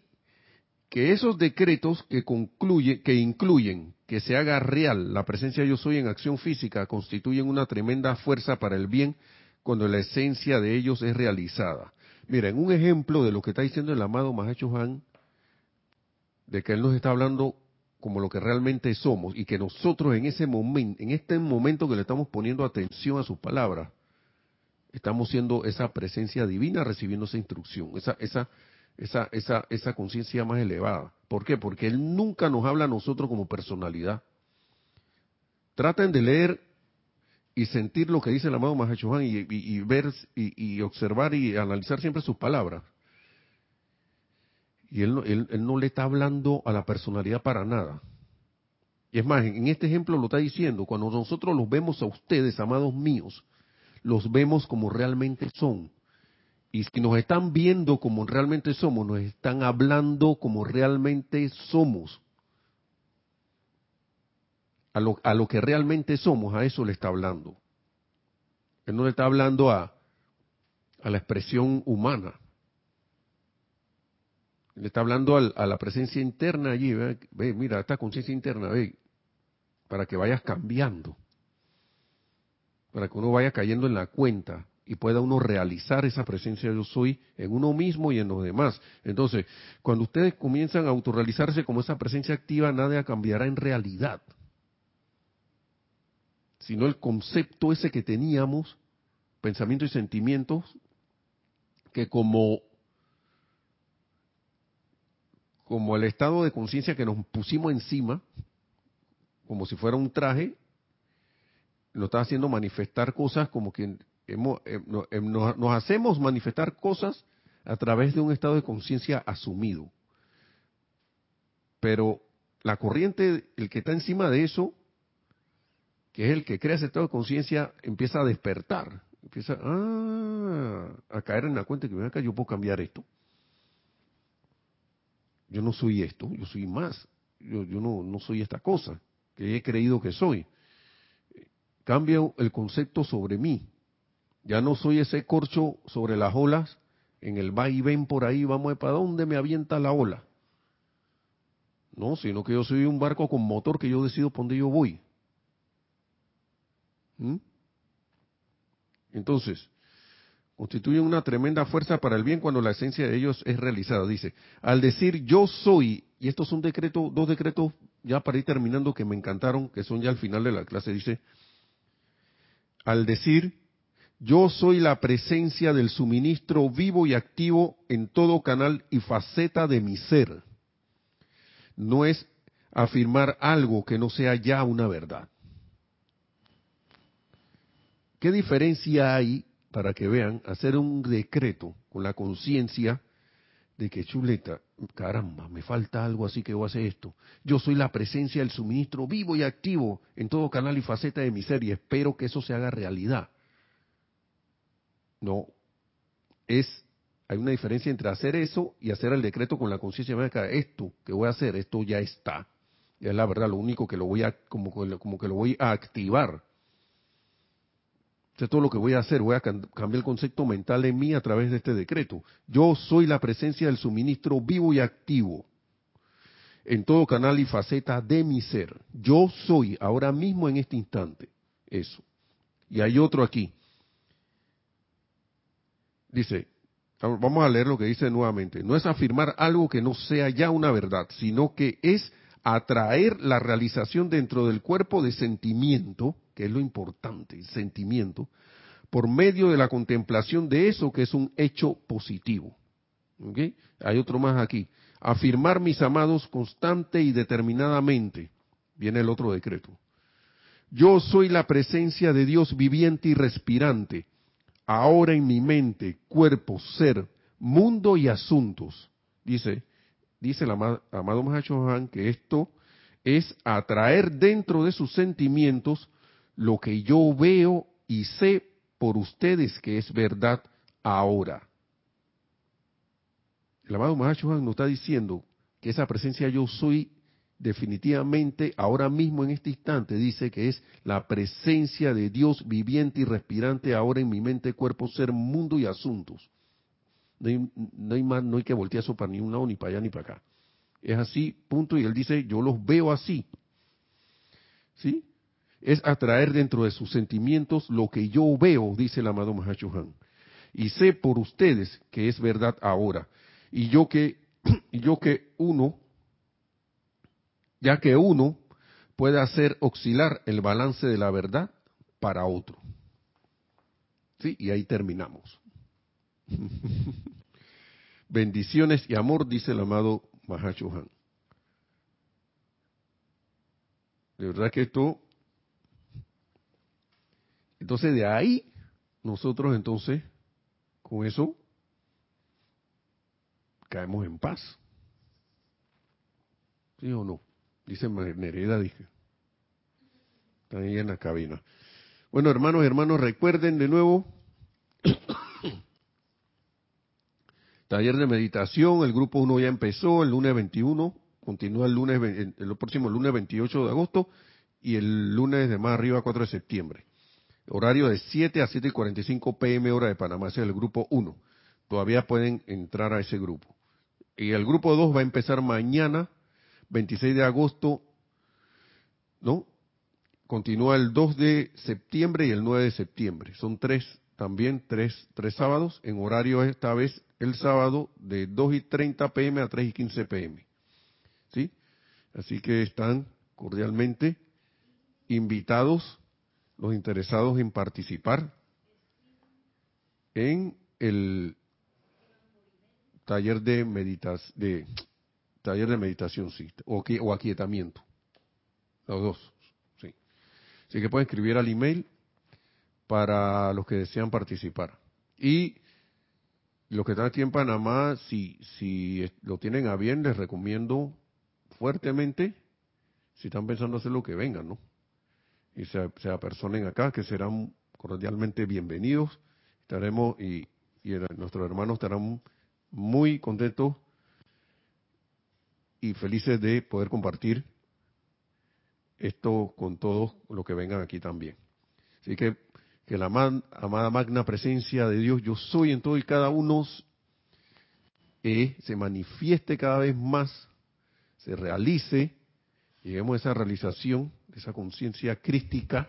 que esos decretos que concluye, que incluyen que se haga real la presencia de yo soy en acción física constituyen una tremenda fuerza para el bien cuando la esencia de ellos es realizada. Miren, un ejemplo de lo que está diciendo el amado Mahacho Han, de que él nos está hablando como lo que realmente somos y que nosotros en ese momento, en este momento que le estamos poniendo atención a sus palabras, estamos siendo esa presencia divina recibiendo esa instrucción, esa, esa, esa, esa, esa conciencia más elevada. ¿Por qué? Porque Él nunca nos habla a nosotros como personalidad. Traten de leer y sentir lo que dice el amado Mahachohan y, y, ver y, observar y analizar siempre sus palabras. Y él, él, él, no le está hablando a la personalidad para nada. Y es más, en este ejemplo lo está diciendo, cuando nosotros los vemos a ustedes, amados míos, los vemos como realmente son. Y si nos están viendo como realmente somos, nos están hablando como realmente somos. A lo, a lo que realmente somos, a eso le está hablando. Él no le está hablando a, a la expresión humana. Le está hablando a la presencia interna allí. Ve, mira, esta conciencia interna, ve, para que vayas cambiando. Para que uno vaya cayendo en la cuenta y pueda uno realizar esa presencia yo soy en uno mismo y en los demás. Entonces, cuando ustedes comienzan a autorrealizarse como esa presencia activa, nada cambiará en realidad. Sino el concepto ese que teníamos, pensamientos y sentimientos, que como, como el estado de conciencia que nos pusimos encima, como si fuera un traje, lo está haciendo manifestar cosas como que eh, eh, nos, hacemos manifestar cosas a través de un estado de conciencia asumido. Pero la corriente, el que está encima de eso, que es el que crea ese estado de conciencia, empieza a despertar, empieza ah, a caer en la cuenta que acá yo puedo cambiar esto. Yo no soy esto, yo soy más. Yo, no, no soy esta cosa que he creído que soy. Cambia el concepto sobre mí, ya no soy ese corcho sobre las olas, en el va y ven por ahí, vamos a ver para dónde me avienta la ola. No, sino que yo soy un barco con motor que yo decido por dónde yo voy. ¿Mm? Entonces, constituyen una tremenda fuerza para el bien cuando la esencia de ellos es realizada. Dice, al decir yo soy, y estos son decretos, dos decretos ya para ir terminando que me encantaron, que son ya al final de la clase, dice, al decir yo soy la presencia del suministro vivo y activo en todo canal y faceta de mi ser. No es afirmar algo que no sea ya una verdad. ¿Qué diferencia hay, para que vean, hacer un decreto con la conciencia de que chuleta, caramba, me falta algo así que voy a hacer esto? Yo soy la presencia del suministro vivo y activo en todo canal y faceta de mi ser y espero que eso se haga realidad no, es, hay una diferencia entre hacer eso y hacer el decreto con la conciencia de esto que voy a hacer, esto ya está. es la verdad, lo único que lo voy a, como, como que lo voy a activar. Esto es todo lo que voy a hacer, voy a cambiar el concepto mental en mí a través de este decreto. Yo soy la presencia del suministro vivo y activo en todo canal y faceta de mi ser. Yo soy ahora mismo en este instante eso. Y hay otro aquí. Dice, vamos a leer lo que dice nuevamente, no es afirmar algo que no sea ya una verdad, sino que es atraer la realización dentro del cuerpo de sentimiento, que es lo importante, el sentimiento, por medio de la contemplación de eso que es un hecho positivo. ¿Okay? Hay otro más aquí. Afirmar, mis amados, constante y determinadamente. Viene el otro decreto. Yo soy la presencia de Dios viviente y respirante ahora en mi mente, cuerpo, ser, mundo y asuntos. Dice, dice el amado, amado Mahachohan que esto es atraer dentro de sus sentimientos lo que yo veo y sé por ustedes que es verdad ahora. El amado Mahashohan nos está diciendo que esa presencia yo soy definitivamente ahora mismo en este instante dice que es la presencia de Dios viviente y respirante ahora en mi mente, cuerpo, ser, mundo y asuntos. No hay, más, no hay que voltear eso para ni un lado, ni para allá, ni para acá. Es así, punto. Y él dice, yo los veo así. ¿Sí? Es atraer dentro de sus sentimientos lo que yo veo, dice el amado Mahachohan. Y sé por ustedes que es verdad ahora. Y yo que, y yo que uno, ya que uno puede hacer oscilar el balance de la verdad para otro. Sí, y ahí terminamos. Bendiciones y amor, dice el amado Mahachohan. De verdad que esto... Entonces de ahí, nosotros entonces, con eso, caemos en paz. ¿Sí o no? Dice Nereda, dije. Está ahí en la cabina. Bueno, hermanos hermanos, recuerden de nuevo Taller de meditación, el grupo 1 ya empezó el lunes 21, continúa el lunes, el próximo lunes 28 de agosto y el lunes de más arriba 4 de septiembre. Horario de 7 a 7 y 45 pm hora de Panamá, ese es el grupo 1. Todavía pueden entrar a ese grupo. Y el grupo 2 va a empezar mañana, 26 de agosto, ¿no? Continúa el 2 de septiembre y el 9 de septiembre. Son tres, también tres, tres sábados, en horario esta vez el sábado de 2 y 30 pm a 3 y 15 pm. ¿Sí? Así que están cordialmente invitados los interesados en participar en el taller de meditas de taller de meditación sí, o, o aquietamiento los dos sí así que pueden escribir al email para los que desean participar y los que están aquí en Panamá, si, si lo tienen a bien, les recomiendo fuertemente, si están pensando hacer lo que vengan, ¿no? Y se, se apersonen acá, que serán cordialmente bienvenidos. Estaremos, y, y nuestros hermanos estarán muy contentos y felices de poder compartir esto con todos los que vengan aquí también. Así que que la amada magna presencia de Dios, yo soy en todo y cada uno, eh, se manifieste cada vez más, se realice, lleguemos a esa realización, esa conciencia crística,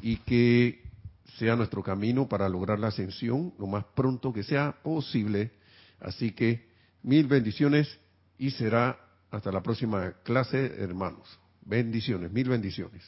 y que sea nuestro camino para lograr la ascensión lo más pronto que sea posible. Así que mil bendiciones y será hasta la próxima clase, hermanos. Bendiciones, mil bendiciones.